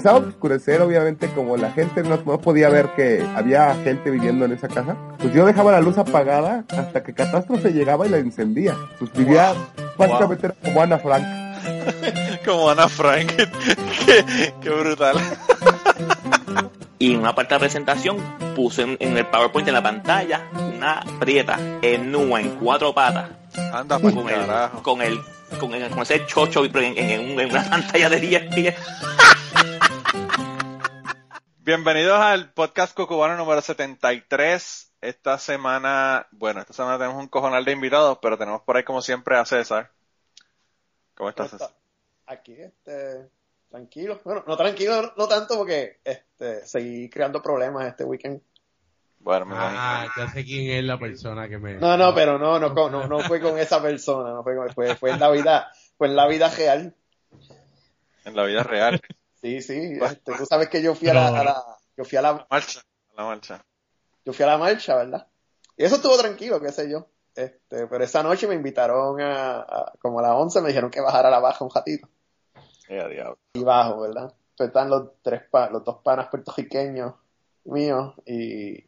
empezaba a oscurecer, obviamente, como la gente no, no podía ver que había gente viviendo en esa casa, pues yo dejaba la luz apagada hasta que Catástrofe llegaba y la encendía. Pues vivía básicamente era como Ana Frank. Como Ana Frank. qué, qué brutal. Y en una parte de la presentación puse en, en el PowerPoint en la pantalla una prieta en nua en cuatro patas Anda con el, carajo. con el con, el- con ese chocho en, en- en- en una pantalla de 10 pies. Bienvenidos al podcast Cucubano número 73. Esta semana, bueno, esta semana tenemos un cojonal de invitados, pero tenemos por ahí como siempre a César. ¿Cómo estás, César? Aquí, este, tranquilo. Bueno, no tranquilo, no, no tanto porque, este, seguí creando problemas este weekend. Bueno, me Ah, ya sé quién es la persona que me... No, no, pero no, no, con- no, no fue con esa persona, no fue, con- fue, fue en la vida, fue en la vida real. En la vida real. Sí, sí, este, tú sabes que yo fui a la, a la- yo fui a la, Marcha. A la marcha. yo fui a la marcha, ¿verdad? Y eso estuvo tranquilo, qué sé yo. Este, pero esa noche me invitaron a, a- como a las 11 me dijeron que bajara a la baja un ratito. Diablo. y bajo, ¿verdad? Pues están los tres pa- los dos panas puertorriqueños míos y,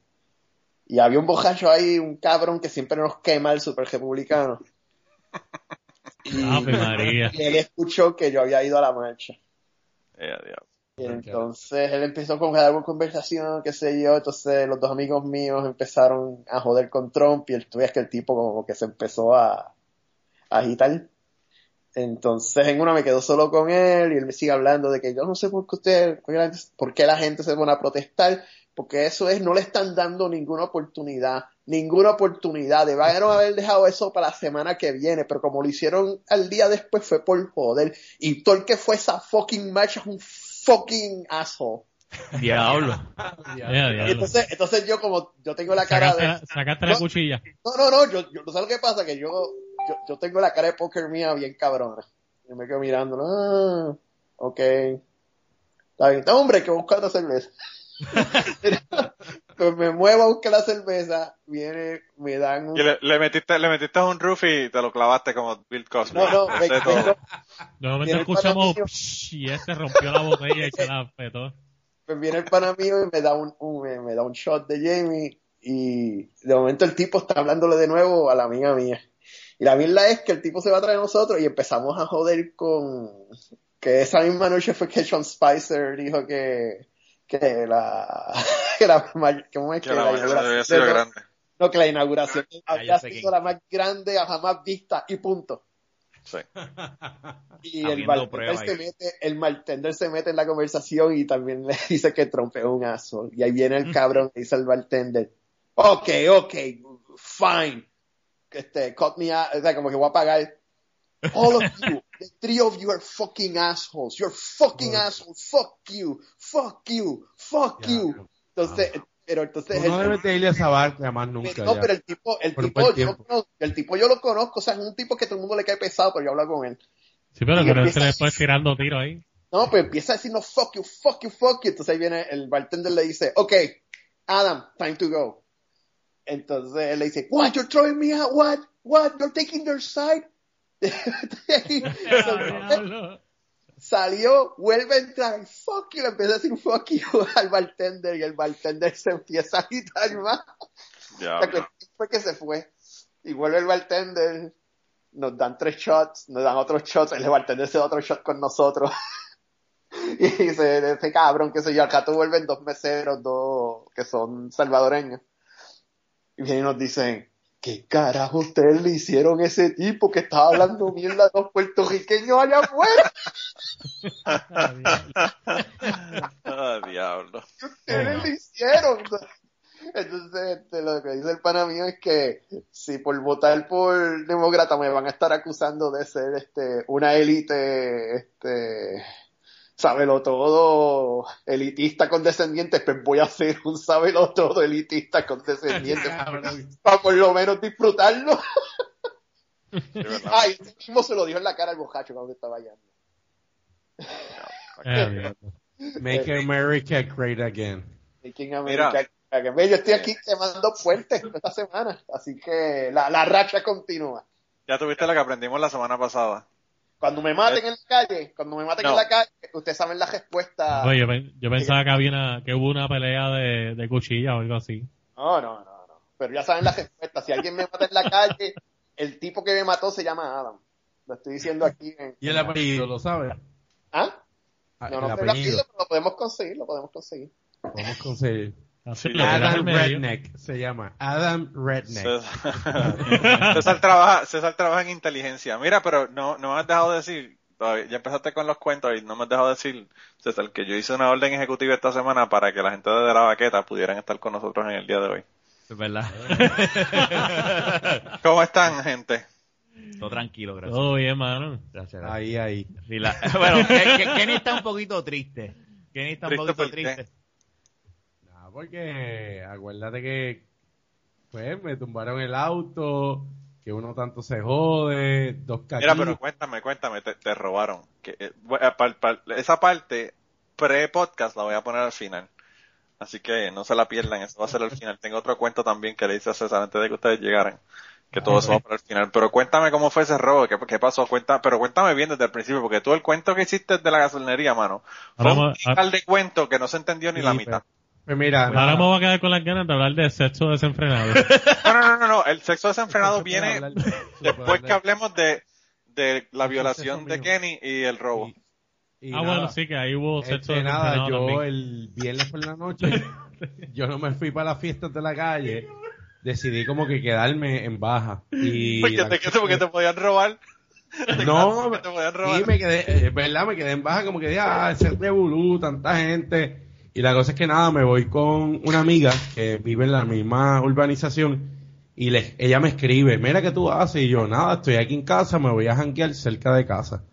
y había un bojacho ahí, un cabrón que siempre nos quema el super republicano. Y, Ave María. y él escuchó que yo había ido a la marcha. Eh. Y entonces él empezó con alguna conversación, qué sé yo, entonces los dos amigos míos empezaron a joder con Trump y el tú ves que el tipo como que se empezó a, a agitar. Entonces en una me quedo solo con él y él me sigue hablando de que yo no sé por qué usted, por qué la gente- por qué la gente se pone a protestar, porque eso es, no le están dando ninguna oportunidad, ninguna oportunidad, debieron haber dejado eso para la semana que viene, pero como lo hicieron al día después fue por joder, y todo el que fue esa fucking marcha es un fucking asshole. Diablo. Entonces, entonces yo como, yo tengo la cara Sacaste, de... sacaste la No. cuchilla. No, no, no, yo, yo, ¿tú ¿sabes lo que pasa? Que yo, yo, yo tengo la cara de póker mía bien cabrona. Yo me quedo mirando, ah, ok. Está bien, está hombre, que buscar la cerveza. pues me muevo a buscar la cerveza, viene, me dan un... Y le, le metiste, le metiste un roof y te lo clavaste como Bill Cosby. No, no, me, todo. De momento escuchamos. "Psh", y este rompió la botella y se la petó. pues viene el pana mío y me da un, un- me, me da un shot de Jamie y de momento el tipo está hablándole de nuevo a la amiga mía. Y la mierda es que el tipo se va a traer a nosotros y empezamos a joder con que esa misma noche fue que Sean Spicer dijo que que la que la ¿cómo es Que la mañana debía ser no, grande. no, que la inauguración Ah, había sido la más grande jamás vista y punto. Sí. Y el bartender se mete, el bartender se mete en la conversación y también le dice que Trump es un aso. Y ahí viene el cabrón y dice al bartender, ok, ok, fine. Este, cut me out, o sea, como que voy a pagar. All of you, the three of you are fucking assholes. You're fucking assholes. Fuck you, fuck you, fuck you. Entonces, pero entonces no el- debes de ir a esa barca más nunca. no, ya. pero el tipo, el Por tipo, yo, conozco- el tipo yo lo conozco, o sea, es un tipo que todo el mundo le cae pesado, pero yo hablo con él. Sí, pero que no se le puede tirando tiro ahí. No, pues empieza a decir, no, fuck you, fuck you, fuck you. Entonces ahí viene el bartender le dice, ok, Adam, time to go. Entonces él le dice, what, you're throwing me out, what, what, you're taking their side. Salió, vuelve a entrar, fuck you, le empieza a decir fuck you al bartender y el bartender se empieza a agitar más. La Diablo. cuestión fue que se fue. Y vuelve el bartender, nos dan tres shots, nos dan otros shots, el bartender se da otro shot con nosotros. y dice, ese cabrón, que sé yo, acá tú vuelven dos meseros, dos que son salvadoreños. Y vienen y nos dicen, ¿qué carajo ustedes le hicieron a ese tipo que estaba hablando mierda de los puertorriqueños allá afuera? Ah, diablo. ¿Qué ustedes le hicieron? Entonces, este, lo que dice el pana mío es que si por votar por demócrata me van a estar acusando de ser este una élite, este, sábelo todo, elitista condescendiente, pues voy a ser un sábelo todo elitista condescendiente para por lo menos disfrutarlo. Ay, mismo se lo dijo en la cara al bojacho cuando estaba allá. Diablo. Make America great again. Making America- Ve, Yo estoy aquí quemando puentes esta semana, así que la, la racha continúa. Ya tuviste la que aprendimos la semana pasada. Cuando me maten en la calle, cuando me maten No. en la calle, ustedes saben la respuesta. Oye, yo, pen- yo pensaba que había una, que hubo una pelea de, de cuchilla o algo así. No, no, no, no. Pero ya saben la respuesta. Si alguien me mata en la calle, el tipo que me mató se llama Adam. Lo estoy diciendo aquí. En... Y el apellido, ¿lo sabes? ¿Ah? Ah, No, no el sé el apellido, pero lo podemos conseguir, lo podemos conseguir. Vamos a conseguir. Así, Adam medio. Redneck se llama. Adam Redneck. César, César trabaja, César trabaja en inteligencia. Mira, pero no, no me has dejado decir, todavía- ya empezaste con los cuentos y no me has dejado decir, César, que yo hice una orden ejecutiva esta semana para que la gente de la vaqueta pudieran estar con nosotros en el día de hoy. Es verdad. ¿Cómo están, gente? Todo tranquilo, gracias. Todo bien, mano. Gracias, gracias. Ahí, ahí. Bueno, Ke- Ke- Kenny está un poquito triste. Kenny está un ¿Triste poquito triste. Porque acuérdate que pues me tumbaron el auto, que uno tanto se jode, dos Mira, caquitos. pero cuéntame, cuéntame, te, te robaron. Que, eh, eh, esa parte pre-podcast la voy a poner al final. Así que no se la pierdan, eso va a ser al final. Tengo otro cuento también que le hice a César antes de que ustedes llegaran. Que todo eso va para el final. Pero cuéntame cómo fue ese robo, qué, qué pasó, cuenta, pero cuéntame bien desde el principio, porque tú el cuento que hiciste de la gasolinería, mano, fue un tal de cuento que no se entendió ni Sí, la mitad. Pues mira, Ahora nada, me voy a quedar con las ganas de hablar de sexo desenfrenado. No, no, no, no, no, el sexo desenfrenado viene después que hablemos de, de la violación de. Kenny y el robo. y- y ah, nada, bueno, sí, que ahí hubo sexo este, nada, desenfrenado yo también. el viernes por la noche, yo no me fui para las fiestas de la calle, decidí como que quedarme en baja. Y Porque la te, que te- porque te podían robar. No, te podían robar. sí, me quedé, verdad, me quedé en baja, como que dije, ah, ese revolú, tanta gente. Y la cosa es que nada, me voy con una amiga que vive en la misma urbanización y ella me escribe, mira qué tú haces, y yo, nada, estoy aquí en casa, me voy a janguear cerca de casa.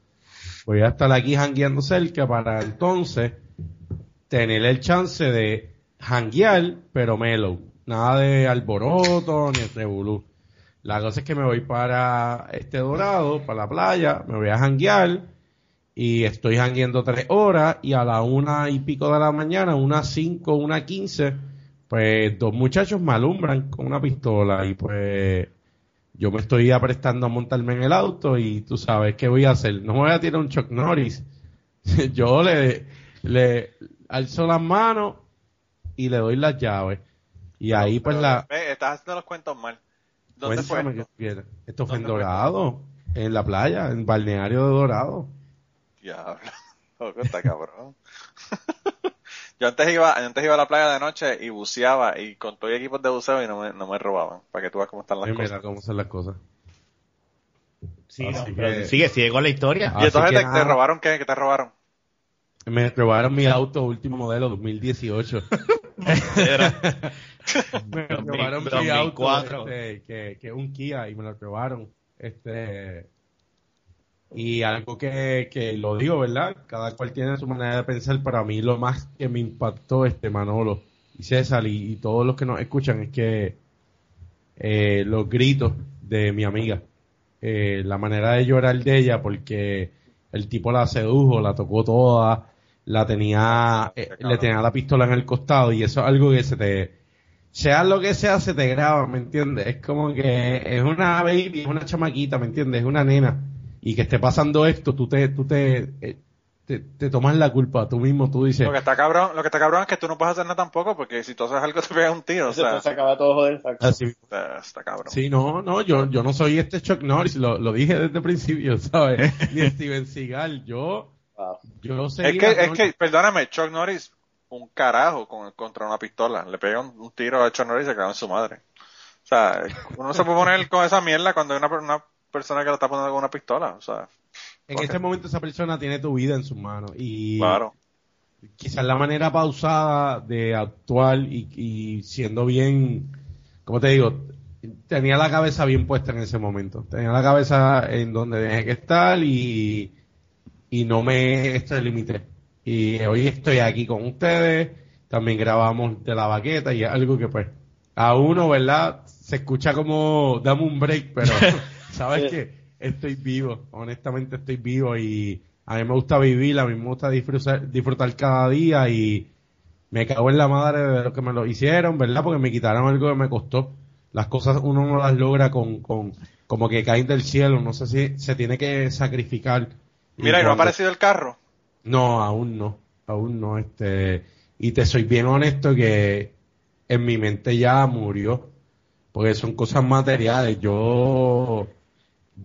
Voy a estar aquí jangueando cerca para entonces tener el chance de janguear, pero mellow. Nada de alboroto ni revolú. La cosa es que me voy para este dorado, para la playa, me voy a janguear y estoy jangueando tres horas y a la una y pico de la mañana, unas cinco, una quince, pues dos muchachos me alumbran con una pistola y pues yo me estoy aprestando a montarme en el auto y tú sabes qué voy a hacer. No me voy a tirar un Chuck Norris. yo le, le alzo las manos y le doy las llaves. Y ahí pues la... ve, estás haciendo los cuentos mal. ¿Dónde fue? Esto? quieres. Esto fue en. Dorado, en la playa, en balneario de Dorado. Diablo. Loco, está cabrón. Yo antes iba, antes iba a la playa de noche y buceaba y con todo el equipos de buceo y no me, no me robaban. Para que tú veas cómo están las cosas. mira cómo son las cosas. Sí, no, pero sigue, sigue con la historia. Y entonces que te, robaron qué? ¿Qué te robaron? Me robaron mi auto último modelo 2018. me robaron mi 2004. auto este, que, que es un Kia y me lo robaron. Este y algo que, que lo digo, ¿verdad? Cada cual tiene su manera de pensar. Para mí lo más que me impactó este Manolo y César y, y todos los que nos escuchan es que eh, los gritos de mi amiga, eh, la manera de llorar de ella porque el tipo la sedujo, la tocó toda, la tenía, eh, le tenía la pistola en el costado y eso es algo que se te, sea lo que sea, se te graba, ¿me entiendes? Es como que es una baby, es una chamaquita, ¿me entiendes? Es una nena y que esté pasando esto, tú te, tú te, eh, te, te tomas la culpa, tú mismo, tú dices, Lo que está cabrón, lo que está cabrón es que tú no puedes hacer nada tampoco porque si tú haces algo te pegas un tiro, o sea, se acaba todo joder. exacto. así está, está cabrón. Sí, no, no, yo, yo no soy este Chuck Norris, lo, lo dije desde el principio, ¿sabes? Ni Steven Seagal, yo, Wow. yo Es sería... que, es no- que, perdóname, Chuck Norris, un carajo con, contra una pistola. Le pega un, un tiro a Chuck Norris y se caga en su madre. O sea, uno se puede poner con esa mierda cuando hay una, una persona que lo está poniendo con una pistola. O sea, en este momento esa persona tiene tu vida en sus manos y claro. quizás la manera pausada de actuar y, y siendo bien, como te digo, tenía la cabeza bien puesta en ese momento. Tenía la cabeza en donde tenía que estar y, y no me extralimité. Y hoy estoy aquí con ustedes, también grabamos de la baqueta y es algo que pues a uno, ¿verdad? Se escucha como dame un break, pero sabes que estoy vivo, honestamente estoy vivo y a mí me gusta vivir, a mí me gusta disfrutar, disfrutar cada día y me cago en la madre de lo que me lo hicieron, ¿verdad? Porque me quitaron algo que me costó. Las cosas uno no las logra con, con, como que caen del cielo, no sé si se tiene que sacrificar. Mira, ¿y no ha aparecido el carro? No, aún no, aún no, este, y te soy bien honesto que en mi mente ya murió, porque son cosas materiales, yo,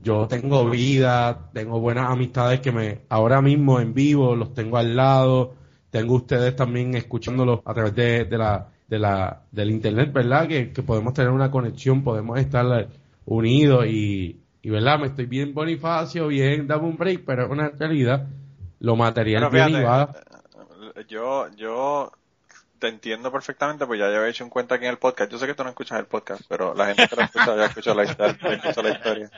yo tengo vida, tengo buenas amistades que me, ahora mismo en vivo los tengo al lado, tengo ustedes también escuchándolos a través de, de la, de la, del internet, ¿verdad? Que, que podemos tener una conexión, podemos estar unidos y, y ¿verdad? Me estoy bien Bonifacio, bien, dame un break, pero es una realidad, lo material viene y va. fíjate, eh, yo, yo te entiendo perfectamente, pues ya yo había hecho un cuenta aquí en el podcast. Yo sé que tú no escuchas el podcast, pero la gente que lo escucha ya escuchó la historia. ya escuchó la historia.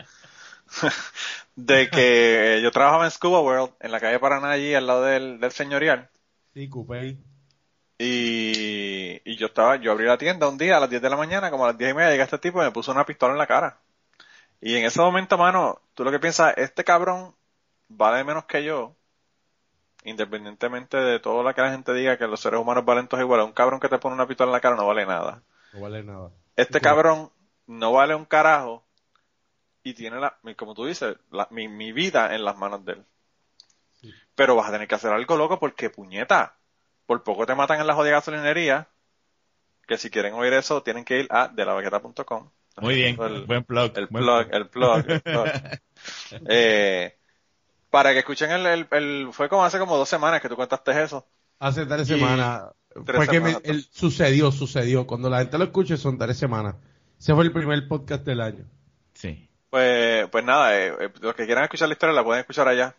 De que yo trabajaba en Scuba World, en la calle Paraná, allí al lado del, del señorial. Sí, Coupé. Y, y yo estaba, yo abrí la tienda un día a las 10 de la mañana, como a las 10 y media, llega este tipo y me puso una pistola en la cara. Y en ese momento, mano, tú lo que piensas, este cabrón vale menos que yo, independientemente de todo lo que la gente diga que los seres humanos valen todos iguales, un cabrón que te pone una pistola en la cara no vale nada. No vale nada. Este cabrón no vale un carajo y tiene la, como tú dices, la- mi, mi vida en las manos de él. Pero vas a tener que hacer algo loco porque puñeta, por poco te matan en la jodida gasolinería, que si quieren oír eso tienen que ir a delabaqueta.com. Muy bien, El, buen plug. el buen plug, el plug, el plug. Eh, para que escuchen el, el, el- fue como hace como dos semanas que tú contaste eso. Hace tres Y- semanas. tres Fue que me- semanas. el- sucedió, sucedió. Cuando la gente lo escuche son tres semanas. Ese fue el primer podcast del año. Sí. Pues, pues nada, eh, eh, los que quieran escuchar la historia la pueden escuchar allá.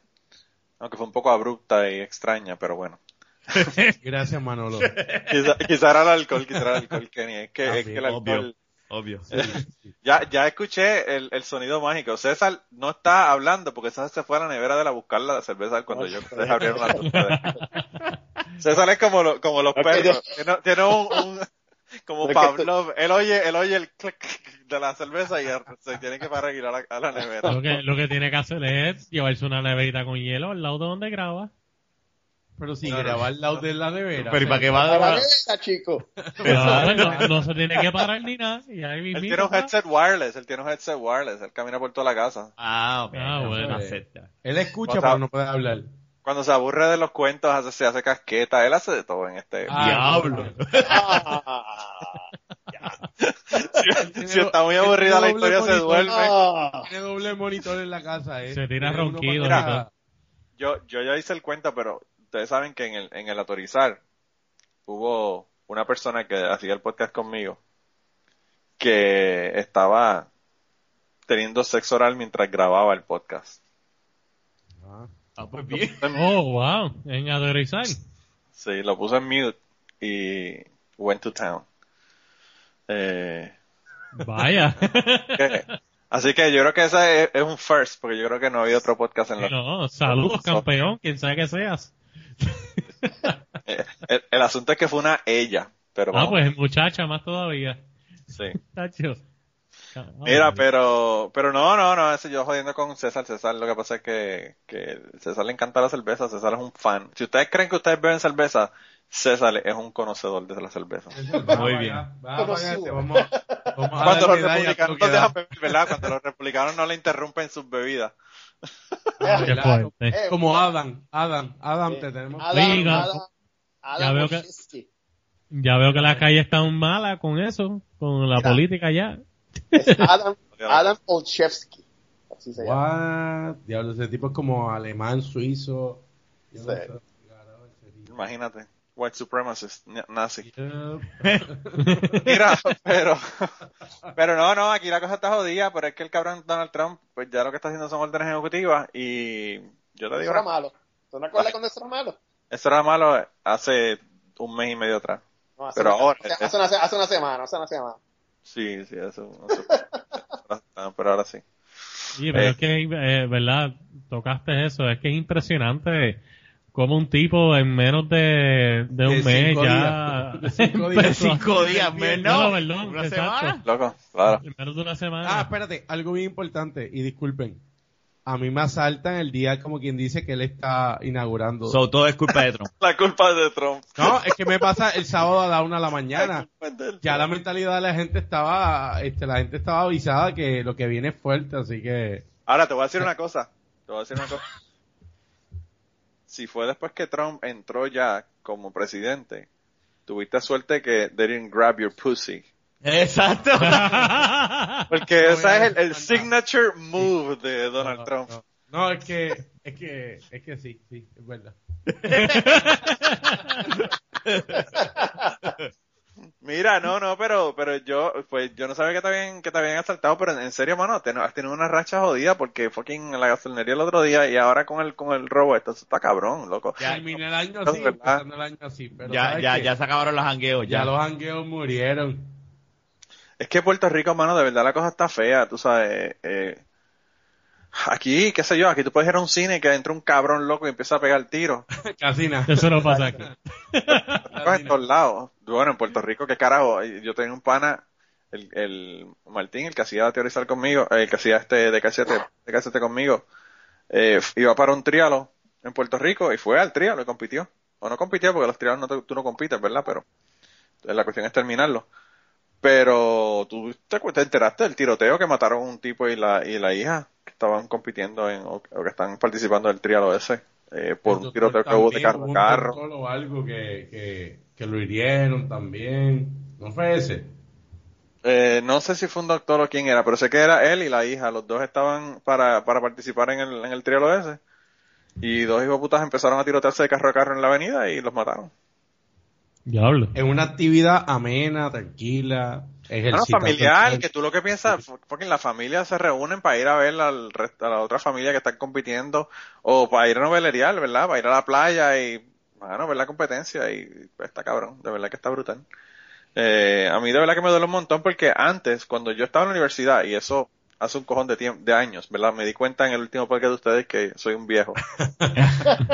Aunque fue un poco abrupta y extraña, pero bueno. Gracias, Manolo. Quizá, quizá era el alcohol, quizá era el alcohol, Kenny. Es que, es También, que el alcohol... Obvio. Ya, ya escuché el, el sonido mágico. César no está hablando porque César se fue a la nevera de la buscar la cerveza cuando yo ustedes abrieron la tuya. César es como, lo- como los Ok, perros. Tiene, tiene un, un- como Pavlov. Él oye, él oye el clic de la cerveza y se tiene que parar y ir a la, a la nevera. Lo que, lo que tiene que hacer es llevarse una neverita con hielo al lado de donde graba. Pero si grabar al lado de la nevera. Pero ¿y para qué va A la a nevera, chico. Pero no, no se tiene que parar ni nada. Y ahí Él tiene un headset wireless, él tiene un headset wireless, él camina por toda la casa. Ah, ok. Ah, bueno. Acepta. Él escucha, pero no puede hablar. Cuando se aburre de los cuentos, hace, se hace casqueta, él hace de todo en este. Ah, Diablo. Si, si está muy aburrida la historia, se duerme. Ah, Tiene doble monitor en la casa, ¿eh? Se tira todo. Yo, yo ya hice el cuento, pero ustedes saben que en el, en el autorizar hubo una persona que hacía el podcast conmigo que estaba teniendo sexo oral mientras grababa el podcast. Ah. Ah, pues bien. Oh, wow. En adorizar. Sí, lo puse en mute y went to town. Eh, Vaya. que- así que yo creo que ese es, es un first, porque yo creo que no había otro podcast en los... no, saludos, campeón. Quien sea que seas. Eh, el, el asunto es que fue una ella, pero Ah, vamos, pues muchacha, más todavía. sí. Mira, pero, pero no, no, no, ese yo jodiendo con César, César lo que pasa es que, que César le encanta la cerveza, César es un fan. Si ustedes creen que ustedes beben cerveza, César es un conocedor de la cerveza. Muy bien. Vamos, vamos Cuando los republicanos no dejan beber, ¿verdad? Cuando los republicanos no le interrumpen sus bebidas. Ah, ¿verdad? fuerte. Como Adam, Adam, Adam, Eh, te tenemos. Adam. Adam, Adam Ya veo que-. Ya veo que la calle está mala con eso, con la Mira. política ya. Es Adam, Adam Olszewski. Así se llama. What? Diablo, ese tipo es como alemán, suizo. Yo no Sí. sé. Imagínate. White supremacist, na- nazi. Eh, Mira, pero, pero no, no, aquí la cosa está jodida, pero es que el cabrón Donald Trump, pues ya lo que está haciendo son órdenes ejecutivas y yo te Eso digo, era malo. ¿Tú no acuerdas cuando eso era malo? eso era malo hace un mes y medio atrás. No, hace Pero una- ahora- Hace, hace una, hace una semana, hace una semana. Sí, sí, eso. eso- pero ahora sí. Sí, pero Eh. es que, eh, ¿verdad? Tocaste eso. Es que es impresionante cómo un tipo en menos de, de un De mes cinco ya... días. De cinco días. Cinco días menos. No, perdón, Una exacto. semana. Loco, claro. En menos de una semana. Ah, espérate, algo bien importante, y disculpen. a mí me asaltan el día como quien dice que él está inaugurando. So, todo es culpa de Trump. La culpa es de Trump. no, es que me pasa el sábado a la una de la mañana. La Ya la mentalidad de la gente estaba, este, la gente estaba avisada que lo que viene es fuerte, así que Ahora te voy a decir una cosa. Te voy a decir una cosa. Si fue después que Trump entró ya como presidente, tuviste suerte que they didn't grab your pussy. Exacto. Porque No ese es el, signature move de Donald no, Trump. No, no, es que, es que, es que sí, sí, es verdad. Mira, no, no, pero, pero yo, pues, yo no sabía que te habían, que te habían asaltado, pero en serio, mano, ten- has tenido una racha jodida porque fucking en la gasolinería el otro día y ahora con el, con el robo, esto está cabrón, loco. Ya, Terminé el año así, ¿verdad? empezando el año así, pero ya, ¿sabes ya, qué? ya se acabaron los jangueos. Ya Ya, los hangueos murieron. Es que Puerto Rico, mano, de verdad la cosa está fea, tú sabes, eh, aquí, qué sé yo, aquí tú puedes ir a un cine que entra un cabrón loco y empieza a pegar tiro. Casi nada. Eso no pasa aquí. En todos lados. Bueno, en Puerto Rico, qué carajo. Yo tenía un pana, el, el Martín, el que hacía teorizar conmigo, eh, el que hacía este de casete, de casete conmigo, eh, iba para un trialo en Puerto Rico y fue al trialo y compitió. O no compitió porque los trialos no te- tú no compites, ¿verdad? Pero la cuestión es terminarlo. Pero tú te, te enteraste del tiroteo que mataron un tipo y la, y la hija que estaban compitiendo en, o, o que están participando del trialo ese, eh, por un tiroteo que hubo de carro a un carro. doctor o algo que, que, que lo hirieron también. ¿No fue ese? Eh, no sé si fue un doctor o quién era, pero sé que era él y la hija. Los dos estaban para, para participar en el, en el trialo ese. Y dos hijos putas empezaron a tirotearse de carro a carro en la avenida y los mataron. Diablo. Es una actividad amena, tranquila, No, ejercitar familiar, que tú lo que piensas, porque la familia se reúnen para ir a ver al rest- a la otra familia que están compitiendo, o para ir a novelerial, ¿verdad? Para ir a la playa y, bueno, ver la competencia y pues, está cabrón, de verdad que está brutal. Eh, a mí de verdad que me duele un montón porque antes, cuando yo estaba en la universidad, y eso hace un cojón de tiempo, de años, ¿verdad? Me di cuenta en el último podcast de ustedes que soy un viejo.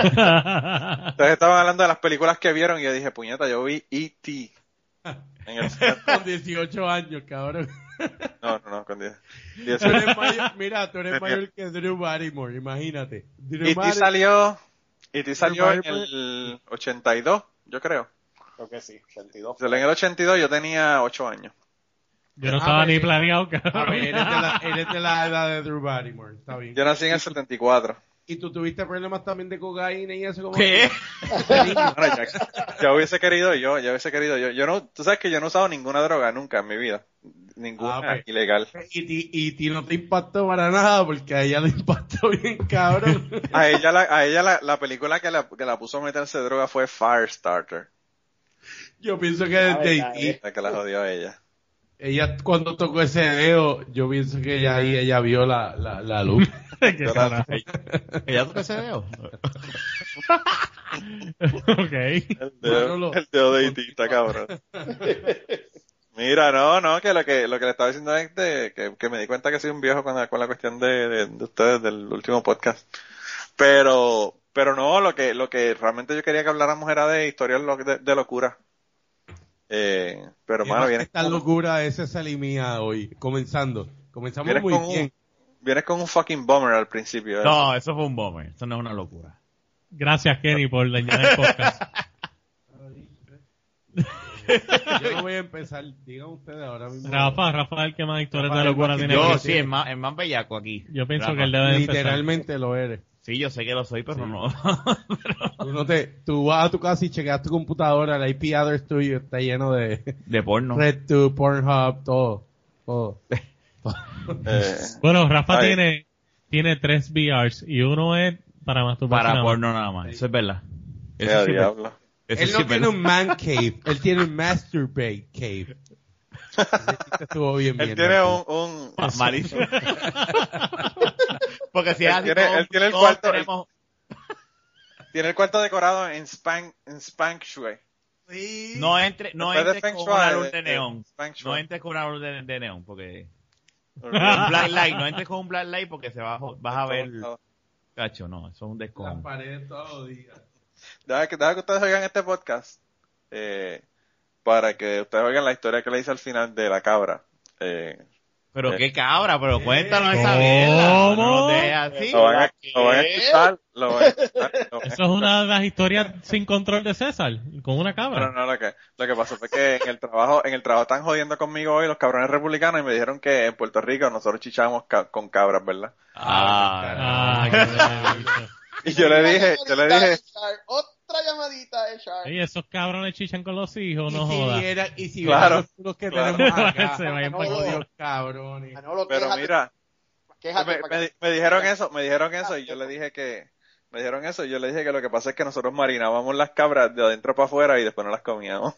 Ustedes estaban hablando de las películas que vieron y yo dije, puñeta, yo vi E.T. en el cine. Con 18 años, cabrón. No, no, no, con 10. Tú eres mayor- mira, tú eres mayor que Drew Barrymore, imagínate. Drew E.T. Barry- salió, E.T. salió en el 82, yo creo. Creo que sí, 82. Salió en el 82, yo tenía 8 años. Yo no Ah, estaba pues, ni planeado, A ver, cabrón. eres de, la, eres de la edad de Drew Barrymore, está bien. Yo nací en el 74. ¿Y tú tuviste problemas también de cocaína y eso? Como ¿Qué? Bueno, ya, ya hubiese querido yo, ya hubiese querido yo. Yo no, tú sabes que yo no he usado ninguna droga nunca en mi vida. Ninguna Ah, pues. ilegal. Y, ti- y ti no te impactó para nada porque a ella le impactó bien cabrón. A ella, la, a ella la, la película que la, que la puso a meterse droga fue Firestarter. Yo pienso que desde eh. La que la jodió a ella. Ella cuando tocó ese dedo, yo pienso que ella ahí ella vio la, la, la luz. Qué Yo la- carajo. ¿Ya tú qué se veo? ok. El dedo, Manolo. el dedo de está cabrón. Mira, no, no, que lo que, lo que le estaba diciendo es de- que, que me di cuenta que soy un viejo con la, con la cuestión de, de, de ustedes del último podcast. Pero, pero no, lo que, lo que realmente yo quería que habláramos era de historias lo- de, de locura. Eh, pero mano, vienes esta con, locura ese salimía hoy, comenzando. Comenzamos vienes muy con bien. un, vienes con un fucking bummer al principio. ¿eh? No, eso fue un bomber. Eso no es una locura. Gracias, Kenny, por dañar el podcast. Yo no voy a empezar, digan ustedes ahora mismo. Rafa, Rafa es el que más historias de locura el tiene. Yo sí, el más, el más bellaco aquí. Yo pienso Rafa. que él debe de empezar. Literalmente lo eres. Sí, yo sé que lo soy, pero no. Tú, no te, tú vas a tu casa y checas tu computadora, el IP address tuyo está lleno de De porno. RedTube, Pornhub, todo. todo. Eh, Bueno, Rafa tiene, tiene tres VRs y uno es para masturbarse. Para porno nada más. Eso es verdad. Eso sí es verdad. diablo. Eso Él sí no es tiene verdad. un man cave, él tiene un masturbate cave. Estuvo bien Él tiene un, un, Ma- malísimo. Porque si Él así, tiene- todos- él tiene el cuarto- tenemos- tiene el cuarto decorado en Spank, en Spank Shui. No entre, no Feng con Shui, una de- luz de de neón. Feng Shui. No entres con una luz de, de neón, porque... Un black light, no entres con un black light porque se va, vas a ver... Cacho, no, eso es un descon. paredes todos días. Deja que, deja que ustedes oigan este podcast eh, para que ustedes oigan la historia que le hice al final de la cabra. Eh, Pero Eh. qué cabra, pero cuéntanos esa mierda. No así. Lo van a, lo van a escuchar, lo van a escuchar, lo van a Eso es una de las historias sin control de César, con una No, cabra. no, lo que, lo que pasó fue que en el trabajo, en el trabajo están jodiendo conmigo hoy los cabrones republicanos y me dijeron que en Puerto Rico nosotros chichábamos ca- con cabras, ¿verdad? Ah, Ah, qué delito. Y yo le dije, yo le dije, Otra llamadita, Echar. Ey, esos cabrones chichan con los hijos, Y no si jodas. y si Claro, los que claro. tenemos acá. Se vayan no, cabrones. Manolo, pero quéjate- mira, quéjate me, dijeron eso, me dijeron eso y yo le dije que, me dijeron eso y yo le dije que lo que pasa es que nosotros marinábamos las cabras de adentro para afuera y después no las comíamos.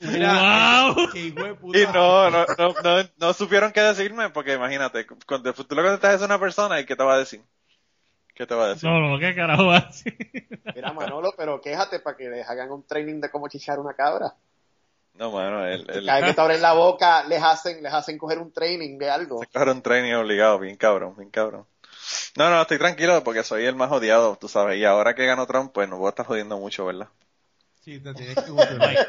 Mira, Wow. qué hijo de puta. Y no, no, no, no, no supieron qué decirme porque imagínate, cuando tú le contestas a una persona y qué te va a decir. ¿Qué te va a decir? No, no, qué carajo va a decir? Mira, Manolo, pero quéjate para que les hagan un training de cómo chichar una cabra. No, mano, él, él, Cada vez que te abren la boca, les hacen, les hacen coger un training de algo. Se coger un training obligado, bien cabrón, bien cabrón. No, no, estoy tranquilo porque soy el más odiado, tú sabes. Y ahora que ganó Trump, pues no voy a estar jodiendo mucho, ¿verdad? Sí, te tienes que.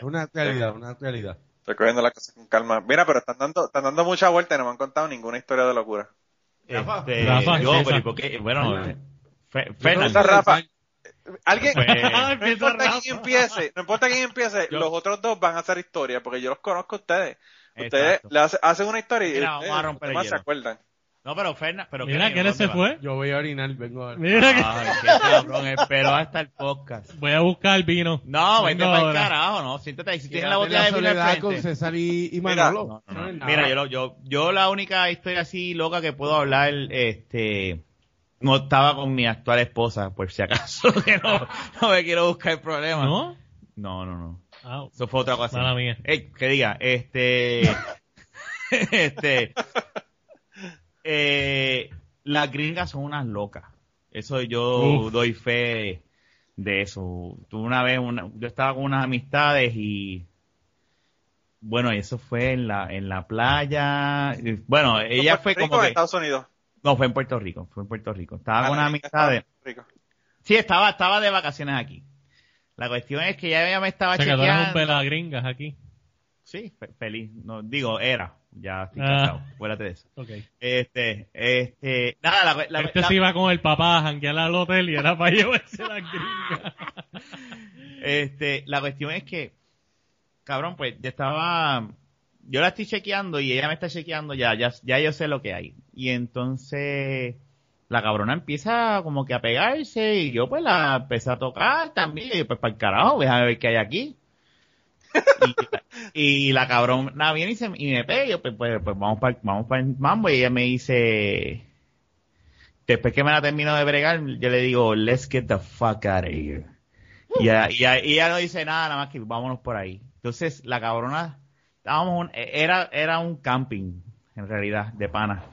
Una realidad, una realidad. Estoy cogiendo las cosas con calma. Mira, pero están dando, están dando mucha vuelta y no me han contado ninguna historia de locura. Este, Rafa, yo, pero ¿y por qué? Bueno, Ay. Fe- Yo Fernan, Esa Rafa. Alguien, Pues- no Empieza importa quién empiece, no importa quién empiece, Yo- los otros dos van a hacer historia, porque yo los conozco a ustedes. Ustedes Exacto. le hace- hacen una historia y Mira, ustedes vamos a romper el además se acuerdan. No, pero Fernan, pero Mira. ¿quién se fue? Yo voy a orinar, vengo a ver. Mira que qué cabrón, esperó hasta el podcast. voy a buscar vino. No, Vengo para el carajo, no, siéntate ahí. Si tienes la botella de vino al soledad con frente. César y, y Mira, Manolo. No, no, no. Mira, yo, lo- yo, yo la única historia así loca que puedo hablar, este, no estaba con mi actual esposa, por si acaso, que no, no me quiero buscar problemas. ¿No? No, no, no. Ah, Eso fue otra ocasión. Mala mía. Que diga, este, este, eh, las gringas son unas locas. Eso yo Uf. doy fe de eso. Tuve una vez, una, yo estaba con unas amistades y, bueno, eso fue en la, en la playa. Bueno, ella ¿Puerto fue Rico como o que, Estados Unidos? No, fue en Puerto Rico, fue en Puerto Rico. Estaba Ah, con la gringa amistades. Puerto Rico. Sí, estaba, estaba de vacaciones aquí. La cuestión es que ya ella me estaba o sea, que eres un chequeando. pelagringas aquí. Sí, fe- feliz. No, digo, era. Ya estoy Ah. casado. Acuérdate de eso. Ok. Este, este, nada, la, la- este la- se iba con el papá a janguear al hotel y era para llevarse las gringas. este, la cuestión es que, cabrón, pues, yo estaba, yo la estoy chequeando y ella me está chequeando ya, ya, ya yo sé lo que hay. Y entonces, la cabrona empieza como que a pegarse y yo pues la empecé a tocar también. Y yo, pues para el carajo, déjame ver qué hay aquí. y, y la cabrona viene y, se, y me pega y yo, pues, pues, pues vamos para vamos para el mambo y ella me dice, después que me la termino de bregar, yo le digo, let's get the fuck out of here. Y ella, y ella- y ella no dice nada, nada más que vámonos por ahí. Entonces, la cabrona, estábamos, un- era, era un camping, en realidad, de pana.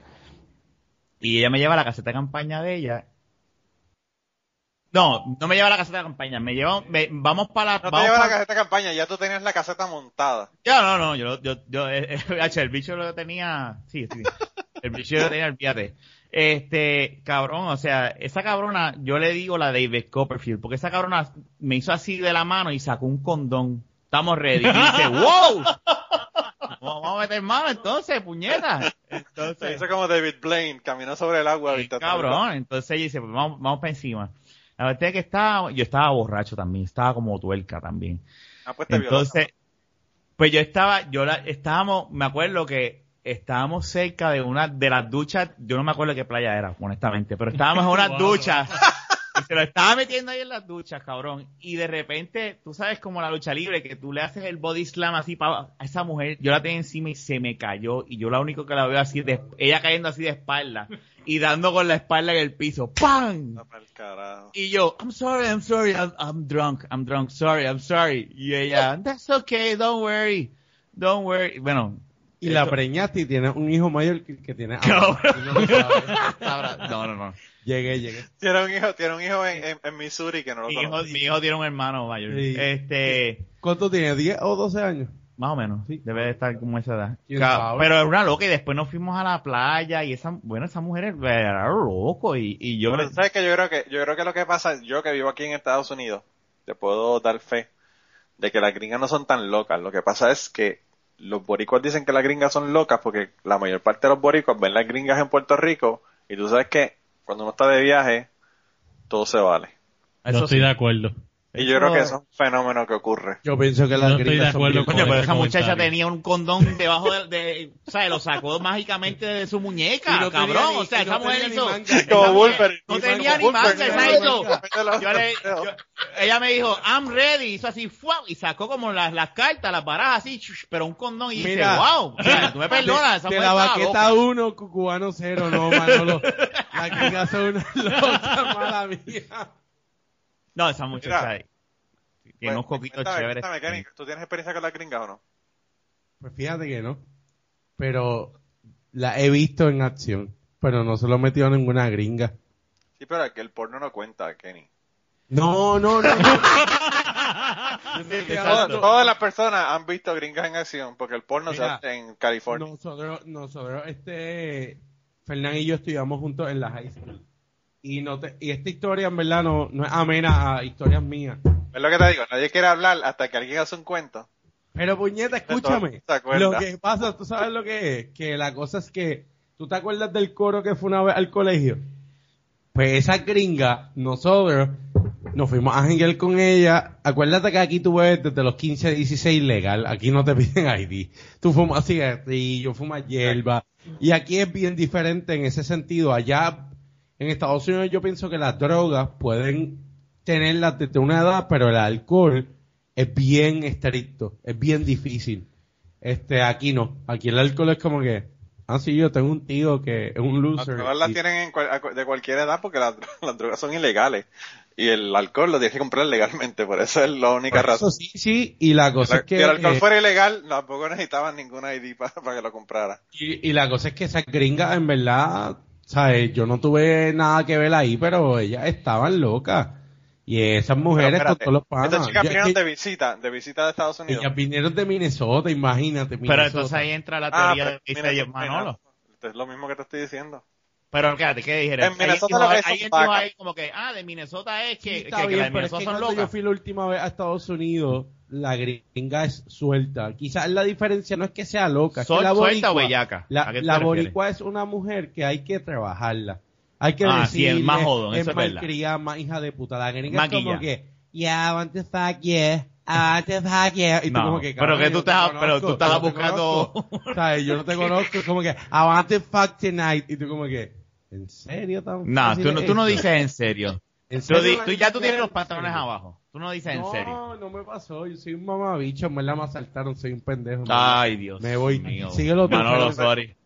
Y ella me lleva a la caseta de campaña de ella. No, no me lleva a la caseta de campaña, me lleva, me- vamos para la, No te lleva la caseta de campaña, ya tú tenías la caseta montada. ya, no, no, yo, yo, yo, eh, eh, el bicho lo tenía, sí, sí, el bicho lo tenía, olvídate. Este, cabrón, o sea, esa cabrona, yo le digo la David Copperfield, porque esa cabrona me hizo así de la mano y sacó un condón. Estamos ready. Y dice, wow, vamos a meter mano entonces, puñeta. Se Entonces, hizo como David Blaine, caminó sobre el agua. Cabrón. Entonces ella dice, pues vamos, vamos para encima. La verdad es que estaba, yo estaba borracho también, estaba como tuerca también. Ah, pues te. Entonces, pues yo estaba, yo la, estábamos, me acuerdo que estábamos cerca de una de las duchas, yo no me acuerdo qué playa era, honestamente, pero estábamos en unas Wow. duchas. Y se lo estaba metiendo ahí en las duchas, cabrón. Y de repente, tú sabes como la lucha libre, que tú le haces el body slam así para a esa mujer. Yo la tenía encima y se me cayó. Y yo lo único que la veo así, de, ella cayendo así de espalda. Y dando con la espalda en el piso. ¡Pam! Y yo, I'm sorry, I'm sorry, I'm, I'm drunk, I'm drunk, sorry, I'm sorry. Y ella, that's okay, don't worry, don't worry. Bueno, Y la preñaste y tienes un hijo mayor que, que tiene no lo sabes. sabrá- no, no, no. Llegué, llegué. Tiene un hijo, tiene un hijo en, en, en Missouri que no lo Mi hijo, mi hijo tiene un hermano mayor. Sí. Este, ¿Cuánto tiene? ¿10 o 12 años? más o menos, Sí. debe de estar como esa edad. Pero es una loca y después nos fuimos a la playa y esa, bueno, esa mujer era loco y, y yo Pero sabes que yo creo que yo creo que lo que pasa, yo que vivo aquí en Estados Unidos, te puedo dar fe de que las gringas no son tan locas. Lo que pasa es que los boricuas dicen que las gringas son locas porque la mayor parte de los boricuas ven las gringas en Puerto Rico y tú sabes que cuando uno está de viaje, todo se vale. No Eso estoy sí. de acuerdo. Y yo creo que eso es un fenómeno que ocurre. Yo pienso que No las estoy de acuerdo con Coño, pero esa muchacha tenía un condón debajo de, de o sea, lo sacó mágicamente de su muñeca, no tenía cabrón. ni- o sea, y no esa mujer hizo. manga. esa Como mujer Wolverine. No tenía ni manga, esa hizo. Yo le- yo- ella me dijo, I'm ready, hizo así, ¡fuau! y sacó como las, las cartas, las barajas así, chush, pero un condón y dice, Mira. wow, o sea, tú me perdonas, esa de, mujer la baqueta loca. 1, cubano 0, no, Manolo. Las gringas son una loca, mala mía. No, esa muchacha. Tiene unos Pues, chéveres. cuéntame, Kenny, ¿tú tienes experiencia con las gringas o no? Pues fíjate que no. Pero la he visto en acción. Pero no se lo he metido a ninguna gringa. Sí, pero es que el porno no cuenta, Kenny. No, no, no. Todas, las personas han visto gringas en acción porque el porno se hace en California. Nosotros, nosotros, este, Fernán y yo estudiamos juntos en la high school. Y no te, y esta historia en verdad no, no es amena a historias mías. Es lo que te digo, nadie quiere hablar hasta que alguien hace un cuento. Pero puñeta, escúchame. Lo que pasa, tú sabes lo que es, que la cosa es que, ¿tú te acuerdas del coro que fue una vez al colegio? Pues esa gringa, nosotros, nos fuimos a janguear con ella. Acuérdate que aquí tú ves desde los 15 a 16 legal, aquí no te piden ID. Tú fumas cigarrillo, fumas hierba. Y aquí es bien diferente en ese sentido. Allá, en Estados Unidos yo pienso que las drogas pueden tenerlas desde una edad, pero el alcohol es bien estricto, es bien difícil. Este, aquí no. Aquí el alcohol es como que, ah, sí, yo tengo un tío que es un Las loser. drogas las tienen en cual- de cualquier edad porque las, las drogas son ilegales. Y el alcohol lo tienes que comprar legalmente, por eso es la única Por eso razón. sí, sí, y la cosa Si es que, el alcohol eh, fuera ilegal, tampoco necesitaban ninguna ID para, para que lo comprara. y, y la cosa es que esas gringas, en verdad, ¿sabes? Yo no tuve nada que ver ahí, pero ellas estaban locas. Y esas mujeres con todos los panas. Estas chicas vinieron de visita, de visita de Estados Unidos. ellas vinieron de Minnesota, imagínate. Pero entonces ahí entra la Ah, teoría pero de mira, Manolo. es lo mismo que te estoy diciendo. Pero fíjate, ¿qué dijeron? En Minnesota Alguien lo que ahí como que, ah, de Minnesota es Sí, que, está que, que bien, de pero es que son cuando yo locas. fui la última vez a Estados Unidos, la gringa es suelta. Quizás la diferencia no es que sea loca, es que Sol- la suelta o boricua, bellaca. la, boricua es una mujer que hay que trabajarla. Hay que Ah, sí, es decirle, más jodón, es es verdad. malcriada, más hija de puta. La gringa Más es como que, yeah, I want to fuck yeah, I want to fuck yeah. Y tú como que, pero que tú estás- conozco, pero tú estabas buscando- conozco. ¿Sabes? Yo no te conozco, es como que, I want to fuck tonight. Y tú como que, ¿en serio? tan No, tú no, es tú no dices en serio. ¿En Tú, serio la tú ya tú tienes los es pantalones abajo. Tú no dices en no, serio. No, me pasó. Yo soy un mamabicho. En verdad me asaltaron. Soy un pendejo. Ay, Dios Me voy. mío. Síguelo tú, Manolo, sorry.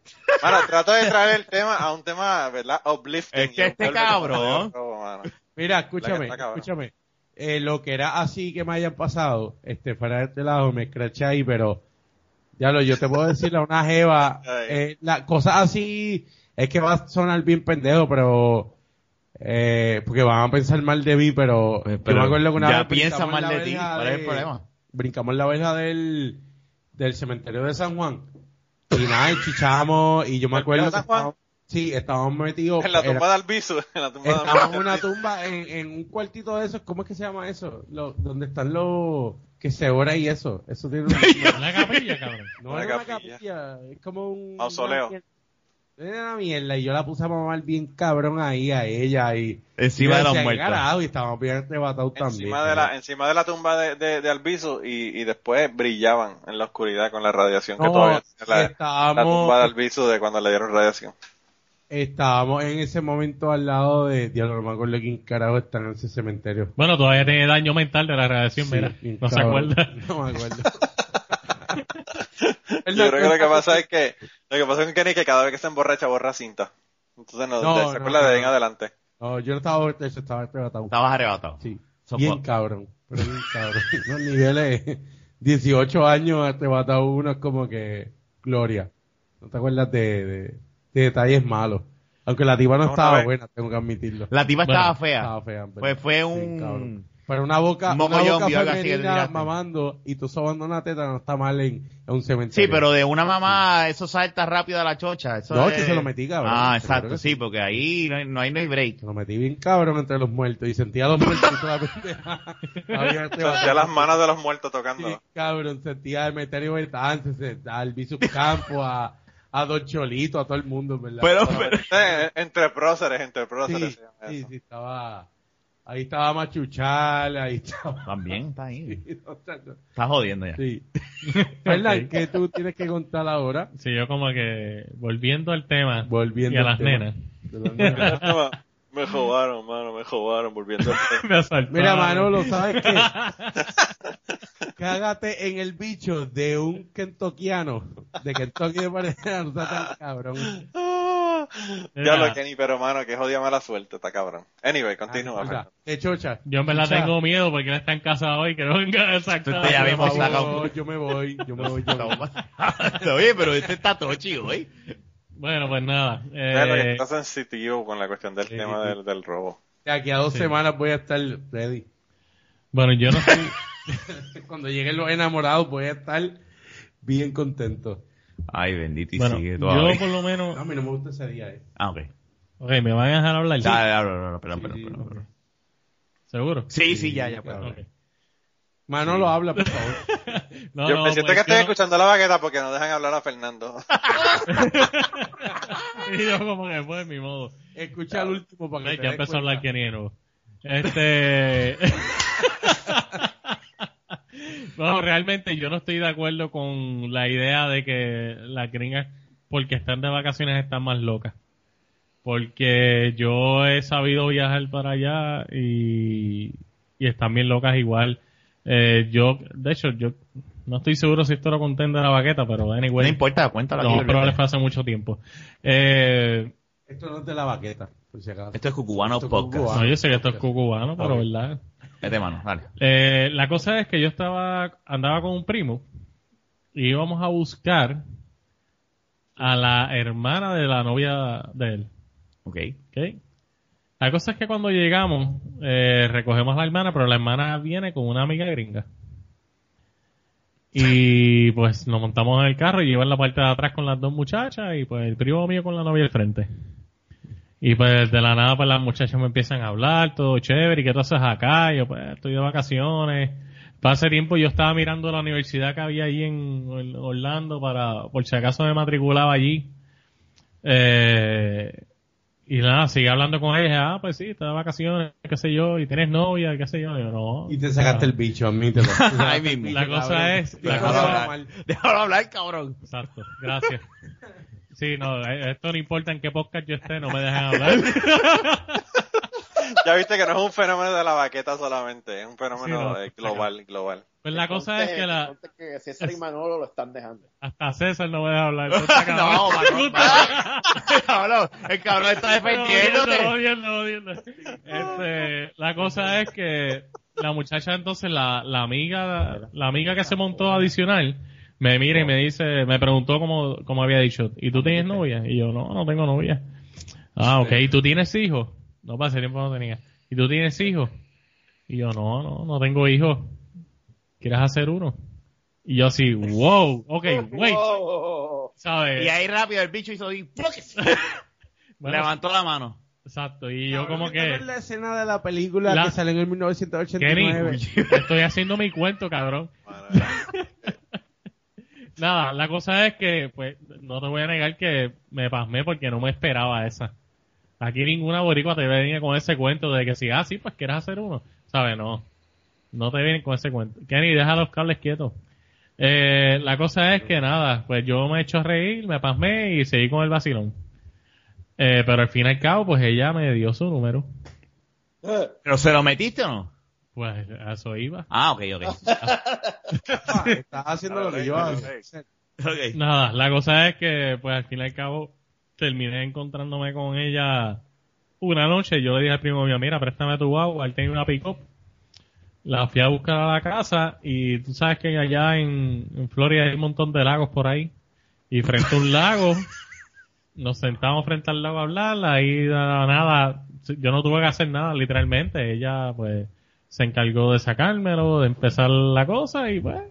Bueno, trato de traer el tema a un tema, ¿verdad? Uplifting. Es que este cabrón- robo, mano. Mira, escúchame, escúchame. Eh, lo que era así que me hayan pasado, este, fuera de este lado, me escraché ahí, pero ya lo, yo te puedo decir a una jeva, eh, la cosas así, es que va a sonar bien pendejo, pero, eh, porque van a pensar mal de mí, pero, yo me acuerdo que una ya vez piensa brincamos mal la de ti. ¿Cuál es el de- problema? brincamos la verja del, del cementerio de San Juan. Y nada, y chichamos, y yo me ¿El acuerdo que San Juan? estábamos, sí, estábamos metidos. En la era- tumba de Albizu. En la tumba de Estábamos en una tumba, en, en un cuartito de esos, ¿cómo es que se llama eso? Lo, donde están los que se ora y eso. Eso tiene un La capilla, cabrón. No Una es una capilla. capilla, es como un Mausoleo. una Era una mierda y yo la puse a mamar bien cabrón ahí a ella y Encima y de los decía, "¿Qué muertos. carajo?", y estábamos bien arrebatados también. Encima de, la, encima de la tumba de, de, de Albizu y, y después brillaban en la oscuridad con la radiación que No, todavía la, la estábamos, tumba de Albizu de cuando le dieron radiación. estábamos en ese momento al lado de, diablo, no me acuerdo quién carajo está en ese cementerio. Bueno, todavía tiene daño mental de la radiación, Sí, mira. No se cabrón. acuerda. No me acuerdo. Yo creo que lo que pasa es que, lo que pasa con Kenny es que cada vez que se emborracha borra cinta. Entonces no, No, se no, acuerda de ahí en no. adelante. No, yo no estaba borracho, estaba arrebatado. Estabas arrebatado. Sí, So bien cabrón, pero bien cabrón. Los niveles, 18 años arrebatado uno es como que gloria. No te acuerdas de, de, de detalles malos. Aunque la tipa no estaba buena, tengo que admitirlo. La tipa Bueno, estaba fea. Estaba fea. Pues fue Sí, un... Pero una boca, una Mogollón, boca femenina mamando y tú sobando una teta no está mal en, en un cementerio. Sí, pero de una mamá eso salta rápido a la chocha. Eso No, es- que se lo metí, cabrón. Ah, exacto, sí, porque ahí no hay, no hay, no hay break. Se lo metí bien cabrón entre los muertos y sentía a los muertos. Había este Sentía las manos de los muertos tocando. Sí, cabrón, sentía a Meterio Bertán, a Albizu Campo, a, a Don Cholito, a todo el mundo, ¿verdad? Pero, pero- Eh, entre próceres, entre próceres. sí, sí, sí, estaba, ahí estaba Machuchal, ahí estaba. También está ahí. Sí, no, no, Está jodiendo ya. sí. Fernan, ¿qué tú tienes que contar ahora? Sí, yo como que volviendo al tema Volviendo y a al las tema nenas. de las nenas. Me jodaron, mano, me jodaron volviendo. Me asaltaron. Mira, Manolo, ¿sabes qué? Cágate en el bicho de un kentoquiano, de Kentucky de pareja, no seas tan cabrón. ya Mira, lo Kenny, pero mano, que jodida mala suerte, está cabrón. Anyway, continúa. Ah, o sea, Fernando. de chocha. Yo verdad Chocha, tengo miedo porque él está en casa hoy, que no venga exacto. Ya vimos sacado. Yo me voy, yo me voy, yo me voy. Oye, pero este está tochi hoy. Bueno, pues nada. Que Eh, está sensitivo con la cuestión del sí, tema sí. del, del robo. De aquí a dos Sí. semanas voy a estar ready. bueno, yo no soy... Cuando lleguen los enamorados voy a estar bien contento. Ay, bendito y Bueno, sigue yo todavía. por lo menos... No, a mí no me gusta ese día, eh. Ah, ok. Ok, me van a dejar hablar. Dale, dale, dale, perdón, perdón, perdón. ¿Seguro? Sí, sí, ya, ya, puedo. Ok. Manolo, habla, por favor. No, yo no, me siento pues que estoy escuchando la baqueta porque no dejan hablar a Fernando. y yo como que fue mi modo. Escucha el último para que Ay, te ya empezó a hablar. Este... no, realmente yo no estoy de acuerdo con la idea de que las gringas, porque están de vacaciones, están más locas. Porque yo he sabido viajar para allá y, y están bien locas igual. Eh, yo, de hecho, yo no estoy seguro si esto lo conté de la baqueta, pero anyway. No importa, cuéntalo. No, pero le fue hace mucho tiempo. Eh, Esto no es de la baqueta, por si acaso. Esto es Cucubano Esto es Podcast. Cucubano. no, yo sé que esto es cucubano, pero verdad. Vete, mano, dale. Eh, la cosa es que yo estaba, andaba con un primo y íbamos a buscar a la hermana de la novia de él. Ok. ¿ok? La cosa es que cuando llegamos, eh, recogemos a la hermana, pero la hermana viene con una amiga gringa. Y pues nos montamos en el carro y lleva en la parte de atrás con las dos muchachas y pues el primo mío con la novia al frente. Y pues de la nada pues las muchachas me empiezan a hablar, todo chévere, ¿y qué tú haces acá? Yo pues estoy de vacaciones. Hace tiempo yo estaba mirando la universidad que había allí en Or- Orlando para, por si acaso me matriculaba allí. Eh, y nada, sigue hablando con ella, ah, pues sí, está de vacaciones, qué sé yo, y tienes novia, qué sé yo, y yo no. Y te sacaste el bicho, admítelo. Ay, mismo. bicho, La cosa cabrón. es- la Déjalo cosa- hablar. Déjalo hablar, cabrón. Exacto, gracias. Sí, no, eh, esto no importa en qué podcast yo esté, no me dejen hablar. ya viste que no es un fenómeno de la baqueta solamente, es un fenómeno Sí, no, global, global. Pues la cosa es que la, que César y Manolo lo están dejando. hasta César no me deja hablar. No, el cabrón está jodiendo. Este, la cosa es que la muchacha entonces, la, la amiga, la amiga que se montó adicional, me mira y me dice, me preguntó como, como había dicho, ¿y tú tienes novia? Y yo, no, no tengo novia. Ah, ok, ¿y tú tienes hijos? No, para ese tiempo no tenía. ¿Y tú tienes hijos? Y yo, no, no, no tengo hijos. ¿Quieres hacer uno? Y yo así, wow, ok, wait, Wow. ¿sabes? Y ahí rápido el bicho hizo así, Bueno, levantó la mano. Exacto, y yo Cabrón, como ¿esta no que... es la escena de la película La- que salió en el Kenny, 1989. estoy haciendo mi cuento, cabrón. Nada, la cosa es que, pues, no te voy a negar que me pasmé porque no me esperaba esa. Aquí ninguna boricua te venía con ese cuento de que si, ah, sí, pues quieres hacer uno. ¿Sabes? No. No te vienen con ese cuento. Kenny, deja los cables quietos. Eh, la cosa es que nada, pues yo me he hecho reír, me pasmé y seguí con el vacilón. Eh, pero al fin y al cabo, pues ella me dio su número. ¿Pero se lo metiste o no? Pues a eso iba. Ah, ok, ok. Ah, Estás haciendo lo que yo hago. Ok. Nada, la cosa es que, pues al fin y al cabo, terminé encontrándome con ella una noche. Yo le dije al primo mío, mira, préstame tu guagua, él tenía una pick-up. La fui a buscar a la casa y tú sabes que allá en, en Florida hay un montón de lagos por ahí. Y frente a un lago, nos sentamos frente al lago a hablar, ahí nada, nada, yo no tuve que hacer nada, literalmente. Ella, pues, se encargó de sacármelo, de empezar la cosa y pues,